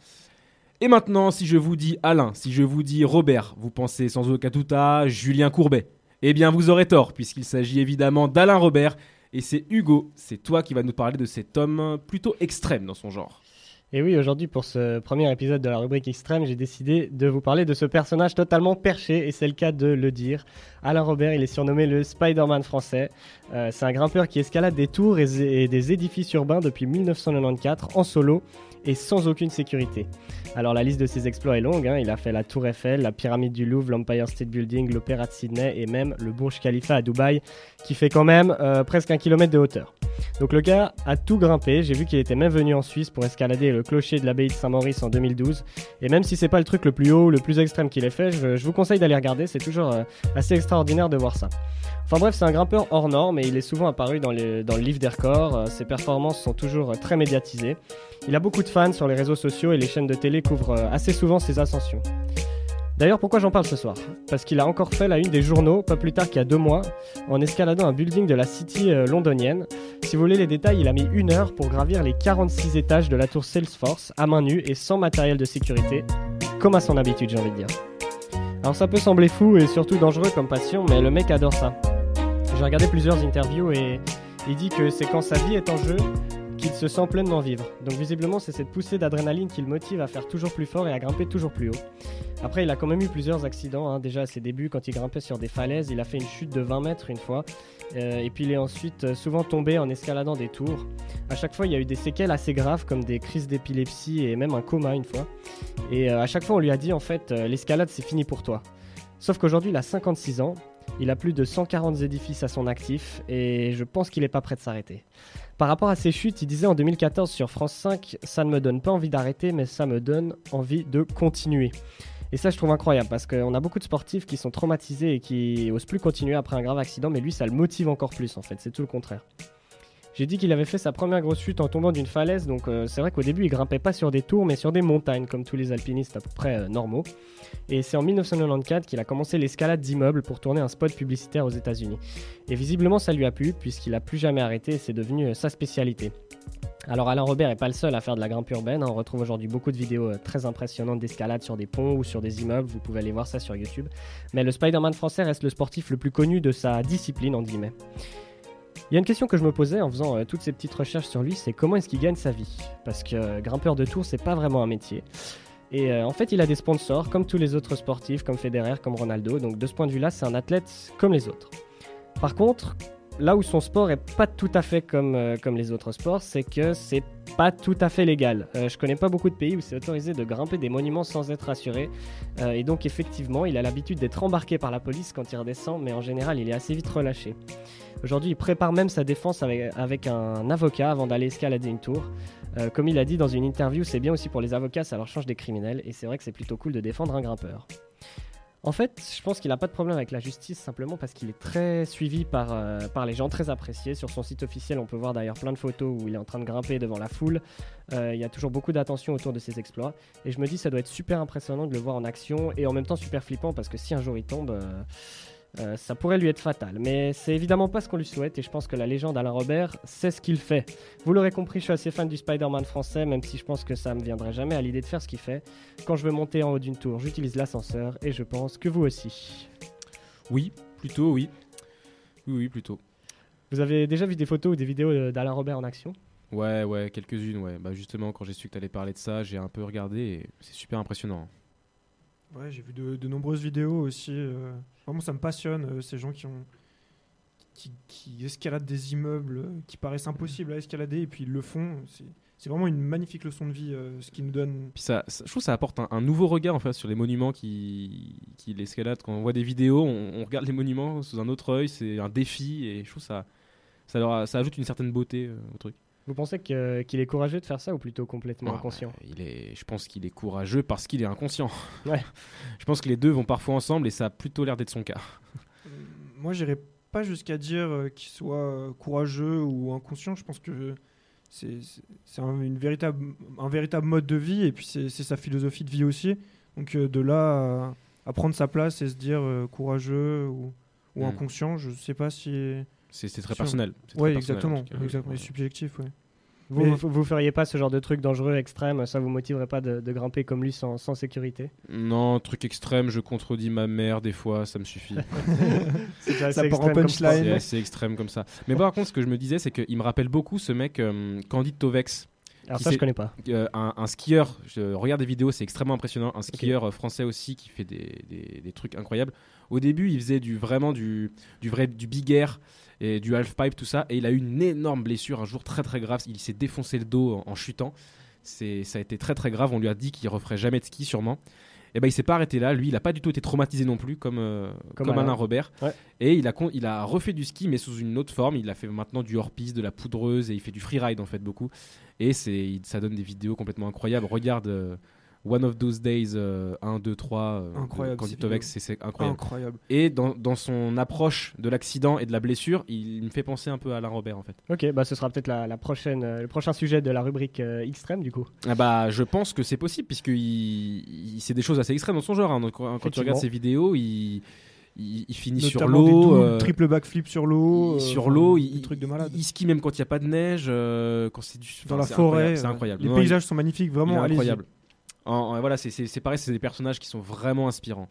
Et maintenant, si je vous dis Alain, si je vous dis Robert, vous pensez sans aucun doute à Julien Courbet. Eh bien, vous aurez tort, puisqu'il s'agit évidemment d'Alain Robert. Et c'est Hugo, c'est toi qui vas nous parler de cet homme plutôt extrême dans son genre. Et oui, aujourd'hui, pour ce premier épisode de la rubrique extrême, j'ai décidé de vous parler de ce personnage totalement perché, et c'est le cas de le dire. Alain Robert, il est surnommé le Spider-Man français. Euh, c'est un grimpeur qui escalade des tours et, des édifices urbains depuis 1994 en solo et sans aucune sécurité. Alors la liste de ses exploits est longue, hein. il a fait la Tour Eiffel, la pyramide du Louvre, l'Empire State Building, l'Opéra de Sydney et même le Burj Khalifa à Dubaï, qui fait quand même euh, presque un kilomètre de hauteur. Donc le gars a tout grimpé, j'ai vu qu'il était même venu en Suisse pour escalader le clocher de l'abbaye de Saint-Maurice en 2012, et même si c'est pas le truc le plus haut, le plus extrême qu'il ait fait, je, vous conseille d'aller regarder, c'est toujours euh, assez extraordinaire de voir ça. Enfin bref, c'est un grimpeur hors norme et il est souvent apparu dans, dans le livre des records. Euh, Ses performances sont toujours euh, très médiatisées. Il a beaucoup de fans sur les réseaux sociaux et les chaînes de télé couvrent assez souvent ses ascensions. D'ailleurs, pourquoi j'en parle ce soir Parce qu'il a encore fait la une des journaux, pas plus tard qu'il y a deux mois, en escaladant un building de la City euh, londonienne. Si vous voulez les détails, il a mis une heure pour gravir les 46 étages de la tour Salesforce à main nue et sans matériel de sécurité, comme à son habitude, j'ai envie de dire. Alors ça peut sembler fou et surtout dangereux comme passion, mais le mec adore ça. J'ai regardé plusieurs interviews et il dit que c'est quand sa vie est en jeu qu'il se sent pleinement vivre. Donc visiblement c'est cette poussée d'adrénaline qui le motive à faire toujours plus fort et à grimper toujours plus haut. Après il a quand même eu plusieurs accidents, hein. déjà à ses débuts quand il grimpait sur des falaises, il a fait une chute de 20 mètres une fois, Euh, et puis il est ensuite euh, souvent tombé en escaladant des tours. À chaque fois il y a eu des séquelles assez graves comme des crises d'épilepsie et même un coma une fois. Et euh, à chaque fois on lui a dit en fait l'escalade c'est fini pour toi. Sauf qu'aujourd'hui il a 56 ans, il a plus de 140 édifices à son actif et je pense qu'il est pas prêt de s'arrêter. Par rapport à ses chutes, il disait en 2014 sur France 5 Ça ne me donne pas envie d'arrêter, mais ça me donne envie de continuer. Et ça, je trouve incroyable parce qu'on a beaucoup de sportifs qui sont traumatisés et qui osent plus continuer après un grave accident, mais lui, ça le motive encore plus en fait. C'est tout le contraire. J'ai dit qu'il avait fait sa première grosse chute en tombant d'une falaise, donc euh, c'est vrai qu'au début il grimpait pas sur des tours mais sur des montagnes comme tous les alpinistes à peu près euh, normaux. Et c'est en 1994 qu'il a commencé l'escalade d'immeubles pour tourner un spot publicitaire aux États-Unis. Et visiblement ça lui a plu puisqu'il a plus jamais arrêté et c'est devenu euh, sa spécialité. Alors Alain Robert est pas le seul à faire de la grimpe urbaine, hein. on retrouve aujourd'hui beaucoup de vidéos euh, très impressionnantes d'escalade sur des ponts ou sur des immeubles, vous pouvez aller voir ça sur YouTube. Mais le Spider-Man français reste le sportif le plus connu de sa discipline, entre guillemets. Il y a une question que je me posais en faisant euh, toutes ces petites recherches sur lui, c'est comment est-ce qu'il gagne sa vie? Parce que grimpeur de tour, c'est pas vraiment un métier. Et euh, en fait, il a des sponsors comme tous les autres sportifs, comme Federer, comme Ronaldo. Donc de ce point de vue-là, c'est un athlète comme les autres. Par contre, là où son sport est pas tout à fait comme, euh, comme les autres sports, c'est que c'est pas tout à fait légal. Euh, je connais pas beaucoup de pays où c'est autorisé de grimper des monuments sans être assuré. Euh, et donc effectivement, il a l'habitude d'être embarqué par la police quand il redescend, mais en général, il est assez vite relâché. Aujourd'hui, il prépare même sa défense avec, avec un avocat avant d'aller escalader une tour. Euh, comme il a dit dans une interview, c'est bien aussi pour les avocats, ça leur change des criminels, et c'est vrai que c'est plutôt cool de défendre un grimpeur. En fait, je pense qu'il n'a pas de problème avec la justice simplement parce qu'il est très suivi par, euh, par les gens, très apprécié. Sur son site officiel, on peut voir d'ailleurs plein de photos où il est en train de grimper devant la foule. Euh, il y a toujours beaucoup d'attention autour de ses exploits. Et je me dis, ça doit être super impressionnant de le voir en action et en même temps super flippant parce que si un jour il tombe, euh, ça pourrait lui être fatal. Mais c'est évidemment pas ce qu'on lui souhaite et je pense que la légende Alain Robert sait ce qu'il fait. Vous l'aurez compris, je suis assez fan du Spider-Man français, même si je pense que ça me viendrait jamais à l'idée de faire ce qu'il fait. Quand je veux monter en haut d'une tour, j'utilise l'ascenseur et je pense que vous aussi. Oui, plutôt, oui. Oui, oui, plutôt. Vous avez déjà vu des photos ou des vidéos euh, d'Alain Robert en action? Ouais, ouais, quelques-unes, ouais. Bah justement, quand j'ai su que t'allais parler de ça, j'ai un peu regardé et c'est super impressionnant. Ouais, j'ai vu de, nombreuses vidéos aussi. euh, Vraiment, ça me passionne, euh, ces gens qui ont. Qui, qui escaladent des immeubles euh, qui paraissent impossibles à escalader et puis ils le font. C'est- vraiment une magnifique leçon de vie, ce qu'ils nous donne. Je trouve que ça apporte un, nouveau regard en fait sur les monuments qui, qui l'escaladent. Quand on voit des vidéos, on, regarde les monuments sous un autre œil, c'est un défi et je trouve ça, ça, leur ça ajoute une certaine beauté au truc. Vous pensez que- qu'il est courageux de faire ça ou plutôt complètement Ouais, inconscient bah, il est, je pense qu'il est courageux parce qu'il est inconscient. Ouais. je pense que les deux vont parfois ensemble et ça a plutôt l'air d'être son cas. Euh, Moi, j'irais pas jusqu'à dire euh, qu'il soit euh, courageux ou inconscient. Je pense que c'est un, une véritable, un véritable mode de vie et puis c'est c'est sa philosophie de vie aussi. Donc de là à, à prendre sa place et se dire courageux ou, ou Mm. inconscient, je sais pas si. C'est très personnel. en exactement, exactement, subjectif, ouais. Vous, Mais- vous, vous feriez pas ce genre de truc dangereux, extrême Ça vous motiverait pas de, de grimper comme lui sans, sans sécurité? Non, truc extrême, je contredis ma mère des fois, ça me suffit. C'est assez assez extrême comme ça. Mais par contre, ce que je me disais, c'est qu'il me rappelle beaucoup ce mec, euh, Candide Tovex. Alors ça, je connais pas. Euh, un, un skieur, je regarde des vidéos, c'est extrêmement impressionnant. Un skieur euh, français aussi qui fait des, des- des trucs incroyables. Au début, il faisait du vraiment du, du vrai du big air et du half pipe tout ça, et il a eu une énorme blessure un jour très très grave. Il s'est défoncé le dos en, en chutant. C'est ça a été très très grave. On lui a dit qu'il referait jamais de ski sûrement. Et ben il s'est pas arrêté là. Lui, il a pas du tout été traumatisé non plus comme euh, Comme comme, Alain. Alain. Robert. Ouais. Et il a con- il a refait du ski mais sous une autre forme. Il a fait maintenant du hors piste, de la poudreuse et il fait du freeride en fait beaucoup. Et c'est, il- ça donne des vidéos complètement incroyables. Regarde euh, One of Those Days euh, 1, 2, 3. euh, Incroyable, vidéos. c'est, c'est incroyable. Incroyable. Et dans, dans son approche de l'accident et de la blessure, il me fait penser un peu à Alain Robert en fait. Ok, bah ce sera peut-être la, la prochaine, euh, le prochain sujet de la rubrique euh, extrême du coup. Ah bah, je pense que c'est possible puisque il, il- c'est des choses assez extrêmes dans son genre. hein. Donc, quand quand tu regardes ses vidéos, il, il, il finit sur l'eau. euh, triple backflip sur l'eau. euh, sur l'eau, il, trucs de malade. il skie même quand il n'y a pas de neige, euh, quand c'est du Dans la c'est forêt. incroyable, C'est euh, incroyable. Les Non, il- paysages sont magnifiques, il vraiment. incroyable. En- en- voilà, c'est pareil, c'est des personnages qui sont vraiment inspirants.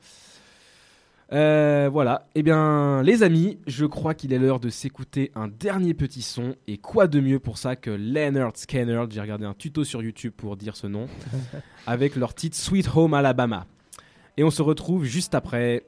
Euh, voilà, eh bien les amis, je crois qu'il est l'heure de s'écouter un dernier petit son. Et quoi de mieux pour ça que Leonard Skinner, j'ai regardé un tuto sur YouTube pour dire ce nom, avec leur titre Sweet Home Alabama. Et on se retrouve juste après.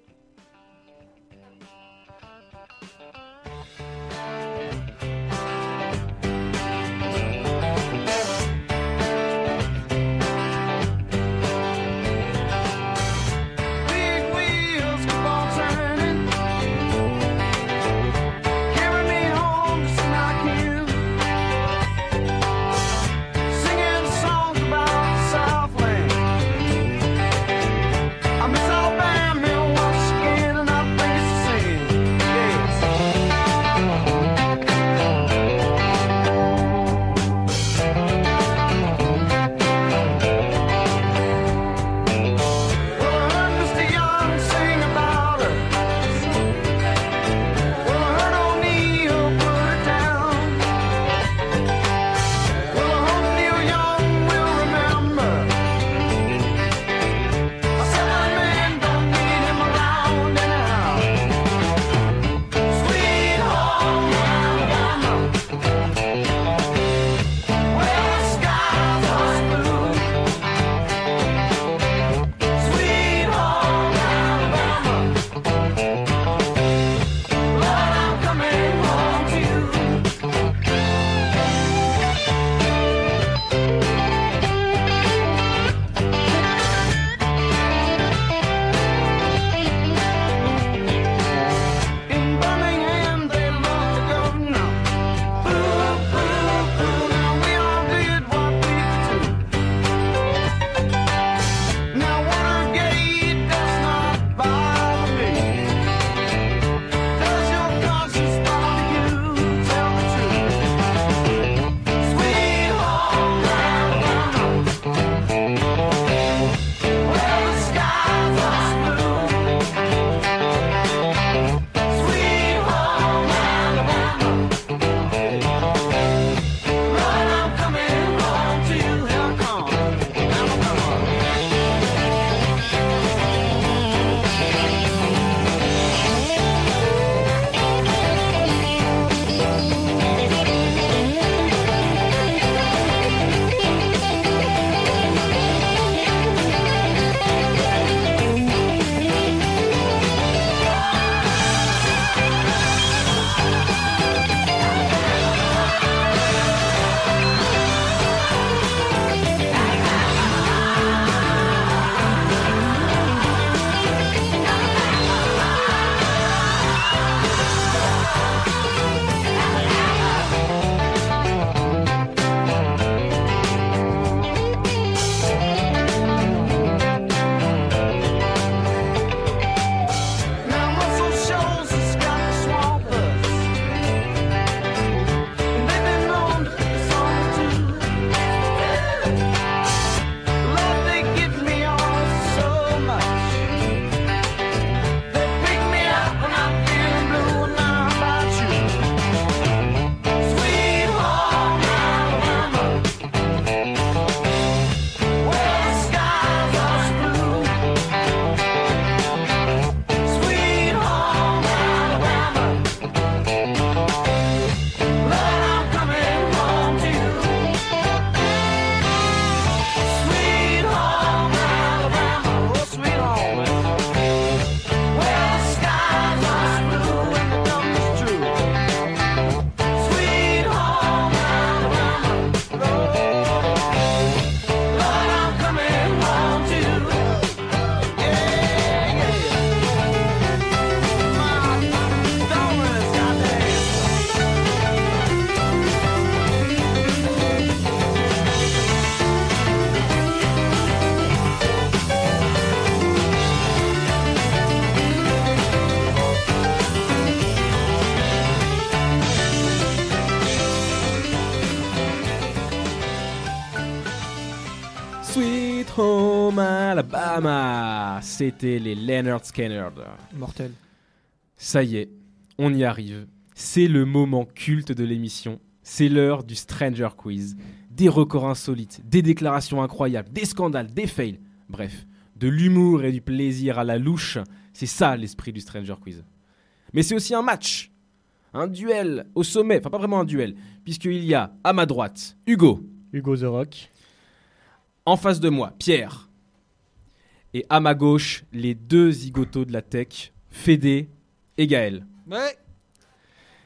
C'était les Leonard Skinner. Mortel. Ça y est, on y arrive. C'est le moment culte de l'émission. C'est l'heure du Stranger Quiz. Des records insolites, des déclarations incroyables, des scandales, des fails. Bref, de l'humour et du plaisir à la louche. C'est ça l'esprit du Stranger Quiz. Mais c'est aussi un match. Un duel au sommet. Enfin, pas vraiment un duel. Puisqu'il y a à ma droite Hugo. Hugo The Rock. En face de moi, Pierre. Et à ma gauche, les deux zigotos de la tech, Fédé et Gaël. Ouais.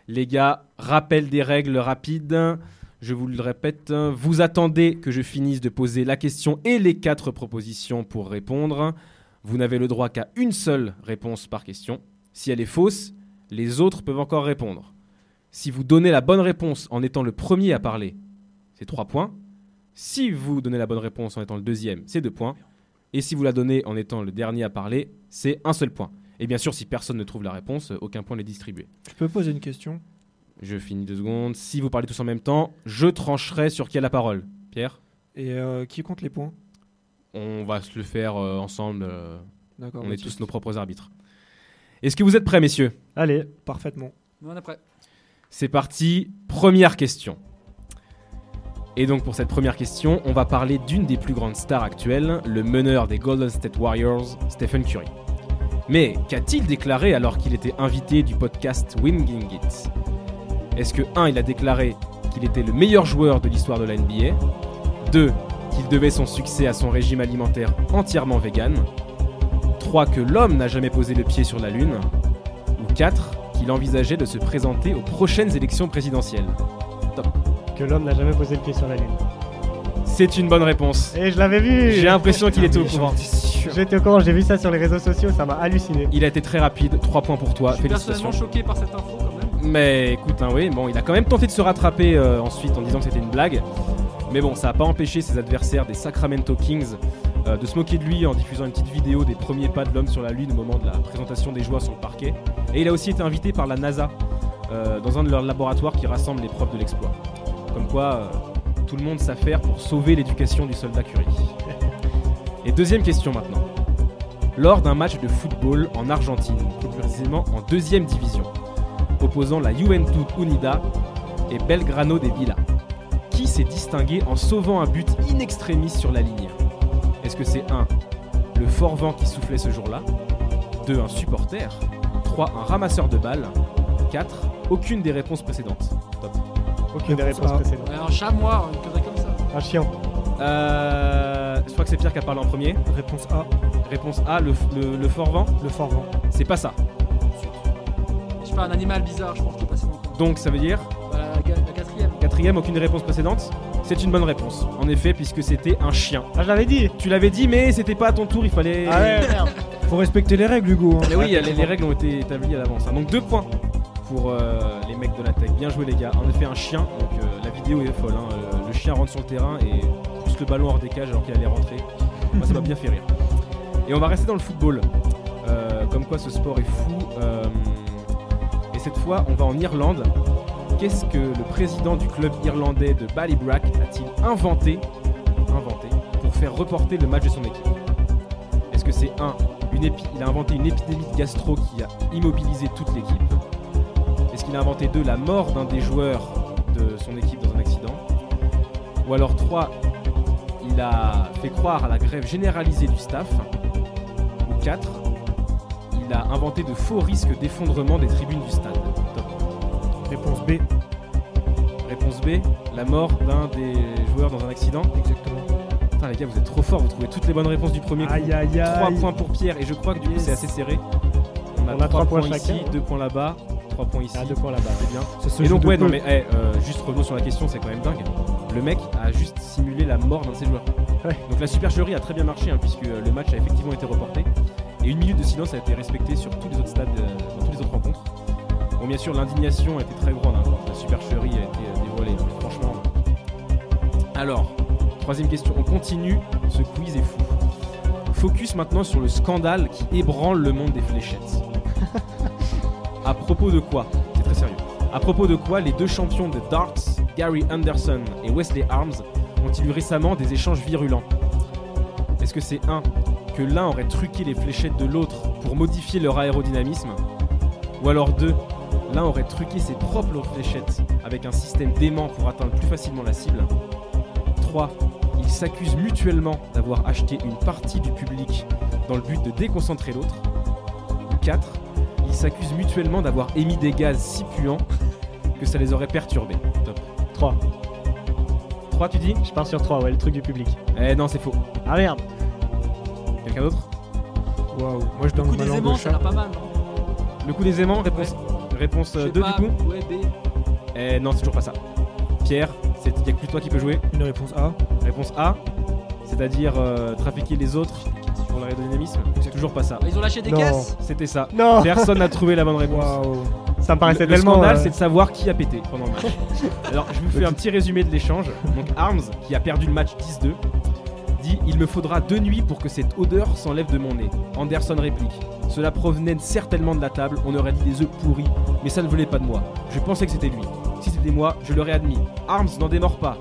Les gars, rappel des règles rapides. Je vous le répète, vous attendez que je finisse de poser la question et les quatre propositions pour répondre. Vous n'avez le droit qu'à une seule réponse par question. Si elle est fausse, les autres peuvent encore répondre. Si vous donnez la bonne réponse en étant le premier à parler, c'est 3 points. Si vous donnez la bonne réponse en étant le deuxième, c'est 2 points. Et si vous la donnez en étant le dernier à parler, c'est un seul point. Et bien sûr, si personne ne trouve la réponse, aucun point n'est distribué. Je peux poser une question? Je finis deux secondes. Si vous parlez tous en même temps, je trancherai sur qui a la parole. Pierre? Et euh, qui compte les points? On va se le faire euh, ensemble. euh, D'accord. on est ok. tous nos propres arbitres. Est-ce que vous êtes prêts, messieurs? Allez, Parfaitement. On est prêt. C'est parti. Première question. Et donc pour cette première question, on va parler d'une des plus grandes stars actuelles, le meneur des Golden State Warriors, Stephen Curry. Mais qu'a-t-il déclaré alors qu'il était invité du podcast Winging It? Est-ce que 1. Il a déclaré qu'il était le meilleur joueur de l'histoire de la NBA 2. Qu'il devait son succès à son régime alimentaire entièrement vegan? 3. Que l'homme n'a jamais posé le pied sur la Lune? Ou 4. Qu'il envisageait de se présenter aux prochaines élections présidentielles? Que l'homme n'a jamais posé le pied sur la Lune. C'est une bonne réponse. Et je l'avais vu J'ai l'impression qu'il était au courant. J'étais au courant, j'ai vu ça sur les réseaux sociaux, ça m'a halluciné. Il a été très rapide, 3 points pour toi, Je suis félicitations. personnellement choqué par cette info quand même. Mais écoute, hein, oui, bon, il a quand même tenté de se rattraper euh, ensuite en disant que c'était une blague. Mais bon, ça n'a pas empêché ses adversaires des Sacramento Kings euh, de se moquer de lui en diffusant une petite vidéo des premiers pas de l'homme sur la Lune au moment de la présentation des joueurs sur le parquet. Et il a aussi été invité par la NASA euh, dans un de leurs laboratoires qui rassemble les preuves de l'exploit. Comme quoi, euh, tout le monde s'affaire pour sauver l'éducation du soldat Curie. Et deuxième question maintenant. Lors d'un match de football en Argentine, plus précisément en deuxième division, opposant la Juventud Unida et Belgrano de Villa, qui s'est distingué en sauvant un but in extremis sur la ligne Est-ce que c'est 1. Le fort vent qui soufflait ce jour-là? 2. Un supporter? 3. Un ramasseur de balles? 4. Aucune des réponses précédentes. Top. Aucune des Réponse réponses précédentes. Un chamois, une connerie comme ça. Un chien. Euh, je crois que c'est Pierre qui a parlé en premier. Réponse A, Réponse A, le, le- le fort vent le fort vent. C'est pas ça. Je sais pas, un animal bizarre, je pense, qui est passé dans le coin. Donc ça veut dire Voilà, la, quatrième. Quatrième, aucune des réponses précédentes C'est une bonne réponse. En effet, puisque c'était un chien. Ah, je l'avais dit Tu l'avais dit, mais c'était pas à ton tour, il fallait. Ah ouais, merde Faut respecter les règles, Hugo. hein. Mais oui, les, les règles ont été établies à l'avance. hein. Donc deux points pour euh, les mecs de la tech. Bien joué les gars. En effet, un chien. Donc euh, la vidéo est folle. hein. Euh, le chien rentre sur le terrain et pousse le ballon hors des cages alors qu'il allait rentrer. Moi, ça m'a bien fait rire. Et on va rester dans le football. Comme quoi, ce sport est fou. Et cette fois, on va en Irlande. Qu'est-ce que le président du club irlandais de Ballybrack a-t-il inventé, inventé pour faire reporter le match de son équipe? Est-ce que c'est 1 une épi- il a inventé une épidémie de gastro qui a immobilisé toute l'équipe? Est-ce qu'il a inventé 2 la mort d'un des joueurs de son équipe dans un accident Ou alors 3 il a fait croire à la grève généralisée du staff Ou 4 il a inventé de faux risques d'effondrement des tribunes du stade. Top. Réponse B, Réponse B, la mort d'un des joueurs dans un accident. exactement. Putain les gars, vous êtes trop forts, vous trouvez toutes les bonnes réponses du premier coup. Aïe aïe aïe. 3 points pour Pierre et je crois que du coup Yes. c'est assez serré. On a, On a 3 trois points, points ici, chacun. 2 points là-bas, 3 points ici. Ah, deux points là-bas. C'est bien. Et donc ouais, non mais euh, juste revenons sur la question, c'est quand même dingue. Le mec a juste simulé la mort d'un de ses joueurs. Ouais. Donc la supercherie a très bien marché hein, puisque euh, le match a effectivement été reporté. Et une minute de silence a été respectée sur tous les autres stades, euh, dans toutes les autres rencontres. Bon bien sûr l'indignation a été très grande hein, quand la supercherie a été euh, dévoilée. hein, mais franchement. Alors, troisième question, on continue, ce quiz est fou. Focus maintenant sur le scandale qui ébranle le monde des fléchettes. À propos de quoi C'est très sérieux. À propos de quoi les deux champions de darts, Gary Anderson et Wesley Arms, ont-ils eu récemment des échanges virulents Est-ce que c'est 1. Que l'un aurait truqué les fléchettes de l'autre pour modifier leur aérodynamisme Ou alors 2. L'un aurait truqué ses propres fléchettes avec un système d'aimant pour atteindre plus facilement la cible 3. Ils s'accusent mutuellement d'avoir acheté une partie du public dans le but de déconcentrer l'autre. Ou 4. Ils s'accusent mutuellement d'avoir émis des gaz si puants que ça les aurait perturbés. Top. 3. 3 tu dis Je pars sur 3, ouais, le truc du public. Eh non, c'est faux. Ah merde Quelqu'un d'autre Waouh. Moi je Le donne coup ma des langue aimants, au ça a l'air pas mal. non Le coup des aimants, réponse, réponse Je sais 2 du pas, coup Ouais, B. Eh non, c'est toujours pas ça. Pierre, il n'y a que plus toi qui peux jouer. Une réponse A. Réponse A, c'est-à-dire euh, trafiquer les autres C'est toujours pas ça. Ils ont lâché des Non. caisses C'était ça. Non Personne n'a trouvé la bonne réponse. Waouh. Ça me paraissait Le, le tellement. scandale, euh, c'est de savoir qui a pété pendant le match. Alors, je vous fais un petit résumé de l'échange. Donc, Arms, qui a perdu le match 10-2, dit Il me faudra deux nuits pour que cette odeur s'enlève de mon nez. Anderson réplique Cela provenait certainement de la table, on aurait dit des œufs pourris, mais ça ne venait pas de moi. Je pensais que c'était lui. Si c'était moi, je l'aurais admis. Arms n'en démord pas.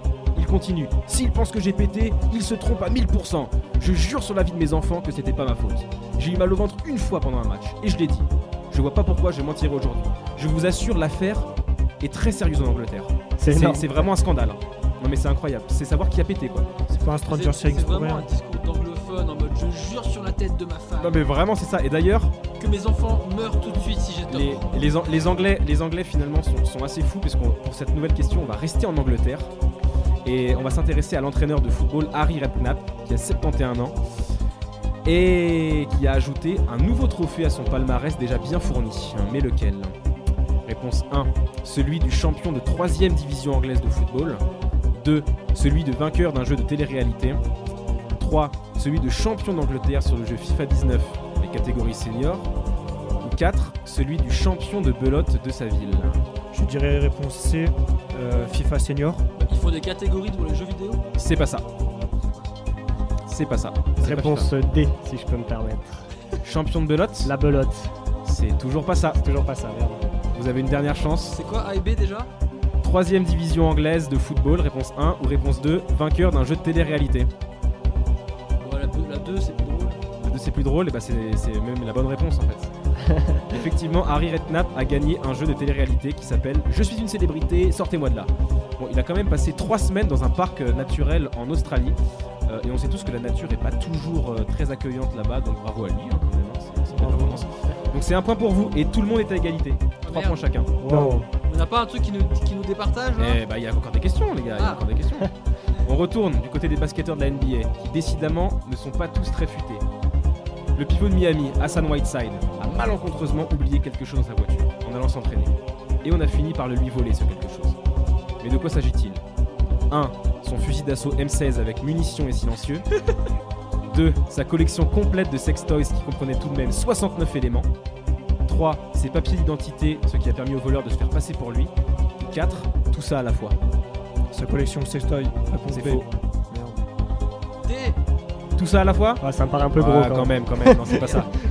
Continue. S'il pense que j'ai pété, il se trompe à 1000%. Je jure sur la vie de mes enfants que c'était pas ma faute. J'ai eu mal au ventre une fois pendant un match, et je l'ai dit. Je vois pas pourquoi je mentirais aujourd'hui. Je vous assure, l'affaire est très sérieuse en Angleterre. C'est C'est c'est vraiment un scandale. Non mais c'est incroyable. C'est savoir qui a pété quoi. C'est pas un C'est Stranger c'est Things pour vraiment un discours d'anglophone en mode je jure sur la tête de ma femme Non mais vraiment c'est ça. Et d'ailleurs, que mes enfants meurent tout de suite si j'ai tort. les, les, An- les Anglais, les Anglais finalement sont, sont assez fous parce que pour cette nouvelle question, on va rester en Angleterre et on va s'intéresser à l'entraîneur de football Harry Redknapp qui a 71 ans et qui a ajouté un nouveau trophée à son palmarès déjà bien fourni. Mais lequel? Réponse 1. Celui du champion de 3ème division anglaise de football. 2. Celui de vainqueur d'un jeu de télé-réalité. 3. Celui de champion d'Angleterre sur le jeu FIFA 19, les catégories seniors. Ou 4. Celui du champion de belote de sa ville. Je dirais réponse C. euh, FIFA Senior. Il faut des catégories pour les jeux vidéo? C'est pas ça. C'est pas ça. Pas Réponse D, si je peux me permettre. Champion de belote? La belote. C'est toujours pas ça. Toujours pas ça, merde. Vous avez une dernière chance. C'est quoi A et B déjà? Troisième division anglaise de football, réponse 1 ou réponse 2, vainqueur d'un jeu de télé-réalité. Ouais, la 2, la 2 c'est plus drôle. Le deux, c'est plus drôle, et bah c'est c'est même la bonne réponse en fait. Effectivement, Harry Redknapp a gagné un jeu de télé-réalité qui s'appelle Je suis une célébrité, sortez-moi de là. Bon, il a quand même passé trois semaines dans un parc naturel en Australie, euh, et on sait tous que la nature est pas toujours euh, très accueillante là-bas, donc bravo à lui hein, quand même. hein. Donc c'est un point pour vous, et tout le monde est à égalité. Trois merde. points chacun. Wow. On n'a pas un truc qui nous, qui nous départage là? Eh bah, il y a encore des questions, les gars. il y a Ah. encore des questions. On retourne du côté des basketteurs de la NBA, qui décidément ne sont pas tous très futés. Le pivot de Miami, Hassan Whiteside, malencontreusement oublié quelque chose dans sa voiture en allant s'entraîner. Et on a fini par le lui voler ce quelque chose. Mais de quoi s'agit-il? 1. Son fusil d'assaut M16 avec munitions et silencieux. 2. Sa collection complète de sex toys qui comprenait tout de même 69 éléments. 3. Ses papiers d'identité, ce qui a permis au voleur de se faire passer pour lui. 4. Tout ça à la fois. Sa collection sextoy. Réponse C'est B. faux. Merde. D Tout ça à la fois? Ah, ça me paraît un peu gros Ah, quand, quand même, quand même. Non, c'est pas ça.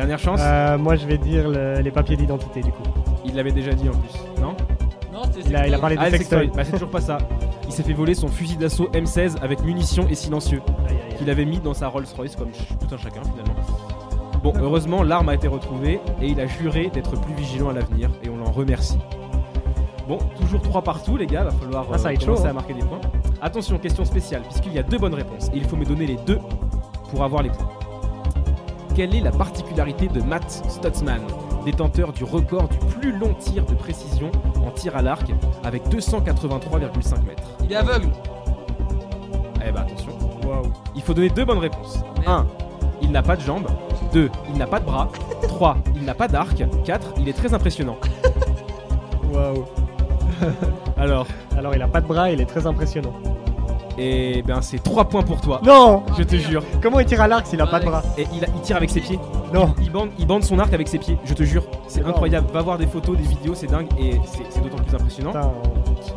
Dernière chance. Euh, moi, je vais dire le- les papiers d'identité du coup. Il l'avait déjà dit en plus, non? Non, c'était Il a, il a parlé de Ah, sextoy. sextoy. Bah, c'est toujours pas ça. Il s'est fait voler son fusil d'assaut M16 avec munitions et silencieux Aïe, aïe, aïe. qu'il avait mis dans sa Rolls Royce comme ch- tout un chacun finalement. Bon, heureusement, l'arme a été retrouvée et il a juré d'être plus vigilant à l'avenir et on l'en remercie. Bon, toujours 3 partout, les gars, va falloir Ah, ça va être commencer chaud, hein. à marquer des points. Attention, question spéciale, puisqu'il y a deux bonnes réponses et il faut me donner les deux pour avoir les points. Quelle est la particularité de Matt Stutzman, détenteur du record du plus long tir de précision en tir à l'arc avec 283,5 mètres? Il est aveugle. Eh bah attention, Waouh. il faut donner deux bonnes réponses. Merde. 1. Il n'a pas de jambes. 2. Il n'a pas de bras. 3. Il n'a pas d'arc. 4. Il est très impressionnant. Waouh. Alors, Alors, il a pas de bras, il est très impressionnant. Et ben c'est 3 points pour toi. Non Je te jure. Comment il tire à l'arc s'il a pas de bras Et il, a- il tire avec ses pieds. Non. Il bande, il bande son arc avec ses pieds. Je te jure. C'est incroyable. Va voir des photos, des vidéos, c'est dingue. Et c'est c'est d'autant plus impressionnant Putain,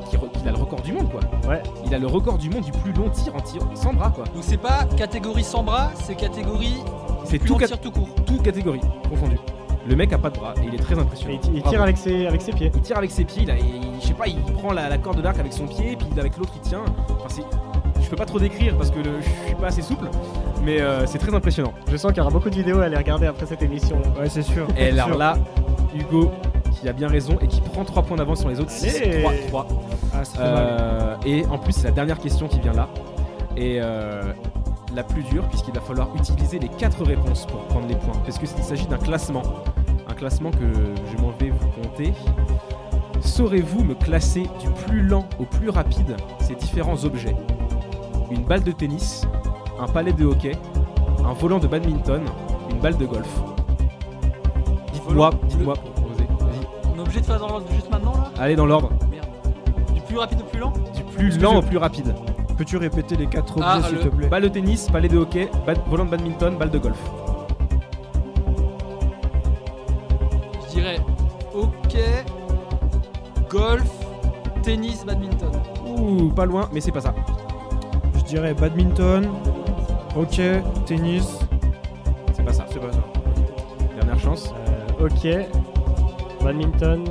qu'il re- qu'il a le record du monde, quoi. Ouais. Il a le record du monde du plus long tir en tir sans bras, quoi. Donc c'est pas catégorie sans bras, c'est catégorie C'est plus tout, long cat- tir tout court. toute catégorie confondu. Le mec a pas de bras et il est très impressionnant. il, Bravo. tire avec ses, avec ses pieds. Il tire avec ses pieds, il a- il- je sais pas, il prend la, la corde d'arc avec son pied, puis avec l'autre il tient. Enfin, c'est- peux pas trop décrire parce que le- je suis pas assez souple, mais euh, c'est très impressionnant. Je sens qu'il y aura beaucoup de vidéos à aller regarder après cette émission. Ouais, c'est sûr. Et alors sûr. là, Hugo qui a bien raison et qui prend 3 points d'avance sur les autres. 6, Allez 3, 3. Ah. Euh, et en plus, c'est la dernière question qui vient là. Et euh, la plus dure, puisqu'il va falloir utiliser les 4 réponses pour prendre les points. Parce qu'il s'agit d'un classement. Un classement que je m'en vais vous compter. Saurez-vous me classer du plus lent au plus rapide ces différents objets? Une balle de tennis, un palais de hockey, un volant de badminton, une balle de golf. Dites-moi, dites-moi pour proposer. Vas-y. On est obligé de faire dans l'ordre juste maintenant là Allez dans l'ordre. Merde. Du plus rapide au plus lent Du plus lent je- au plus rapide. Peux-tu répéter les quatre objets, Ah, s'il le- te plaît Balle de tennis, palais de hockey, volant de badminton, balle de golf. Je dirais hockey, golf, tennis, badminton. Ouh, pas loin, mais c'est pas ça. Je dirais badminton, hockey, tennis. C'est pas ça. C'est pas ça. Dernière chance. Euh, ok, badminton,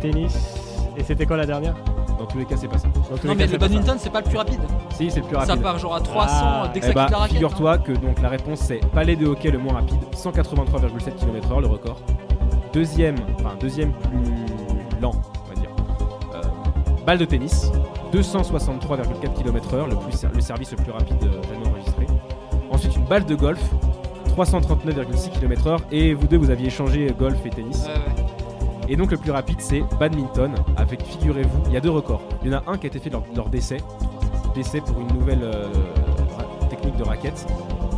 tennis. Et c'était quoi la dernière? Dans tous les cas, c'est pas ça. Dans tous Non les mais cas, le ça. badminton c'est pas le plus rapide. Si, c'est le plus Ça rapide. part genre à 300 Ah. dès que Eh ça bah, la raquette. hein. figure-toi que donc la réponse c'est palais de hockey le moins rapide, 183,7 km/h le record. Deuxième, enfin deuxième plus lent, on va dire. Euh, balle de tennis, 263,4 km/h, le, plus, le service le plus rapide euh, jamais enregistré. Ensuite une balle de golf, 339,6 km/h. Et vous deux, vous aviez échangé golf et tennis. Ouais, ouais. Et donc le plus rapide c'est badminton avec figurez-vous, il y a deux records. Il y en a un qui a été fait lors, lors d'essai, d'essai pour une nouvelle euh, technique de raquette,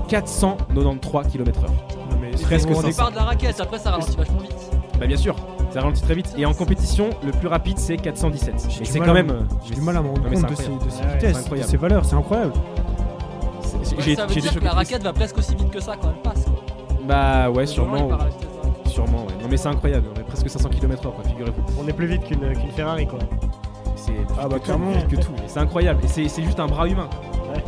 493 km/h. Presque Au 500. départ de la raquette, après ça ralentit vachement vite. Bah bien sûr, ça ralentit très vite. Et en compétition, le plus rapide c'est 417. J'ai Mais c'est quand à même. me- J'ai du mal à me rendre compte c'est de ces, incroyable. de ces Ouais, ouais, vitesses, c'est incroyable. de ces valeurs, c'est incroyable. Ouais, ça veut dire que la raquette va presque aussi vite que ça quand elle passe. Quoi. Bah ouais, sûrement. Sûrement, ouais. Non mais c'est incroyable, on est presque 500 km/h quoi, figurez-vous. On est plus vite qu'une Ferrari quoi. C'est Ah bah, que tout, clairement. plus vite que tout. C'est incroyable. Et c'est c'est juste un bras humain. Ouais.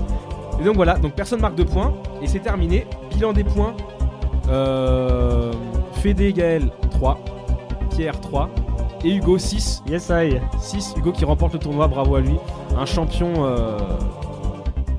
Et donc voilà, donc personne marque de points. Et c'est terminé. Bilan des points. Euh, Fédé Gaël 3. Pierre 3. Et Hugo 6. Yes I. 6. Hugo qui remporte le tournoi, bravo à lui. Un champion. euh,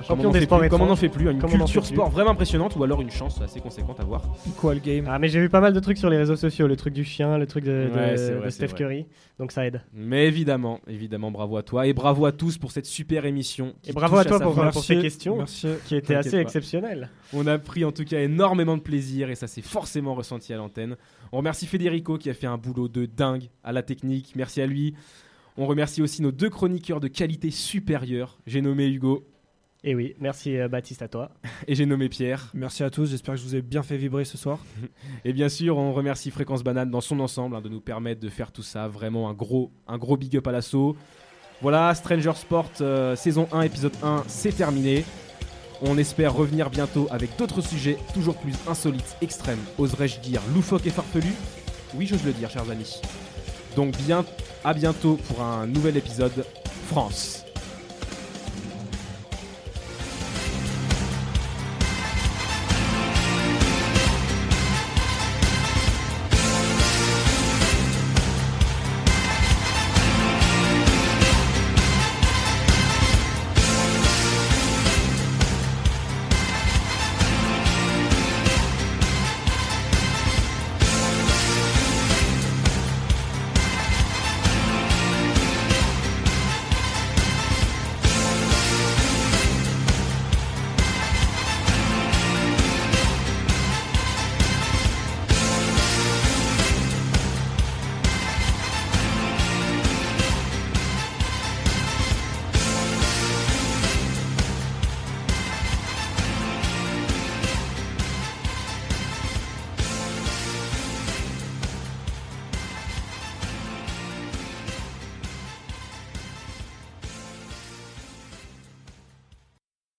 Champion des sports plus, Comme on n'en fait plus. Une Comme on en culture sport vraiment impressionnante. Ou alors une chance assez conséquente à voir. Quoi le game Ah mais j'ai vu pas mal de trucs sur les réseaux sociaux, le truc du chien, le truc de, de- Ouais, c'est vrai, de c'est Steph vrai. Curry, donc ça aide. Mais évidemment, évidemment, bravo à toi. Et bravo à tous pour cette super émission. Et bravo à toi pour, ces questions Merci. qui étaient assez pas. exceptionnelles. On a pris en tout cas énormément de plaisir et ça s'est forcément ressenti à l'antenne. On remercie Federico qui a fait un boulot de dingue à la technique, merci à lui. On remercie aussi nos deux chroniqueurs de qualité supérieure. J'ai nommé Hugo Et oui, merci euh, Baptiste à toi. et j'ai nommé Pierre. Merci à tous, j'espère que je vous ai bien fait vibrer ce soir. Et bien sûr, on remercie Fréquence Banane dans son ensemble hein, de nous permettre de faire tout ça. Vraiment un gros, un gros big up à l'assaut. Voilà, Stranger Sport euh, saison 1, épisode 1, c'est terminé. On espère revenir bientôt avec d'autres sujets toujours plus insolites, extrêmes, oserais-je dire loufoques et farfelus Oui, j'ose le dire, chers amis. Donc bien, à bientôt pour un nouvel épisode France.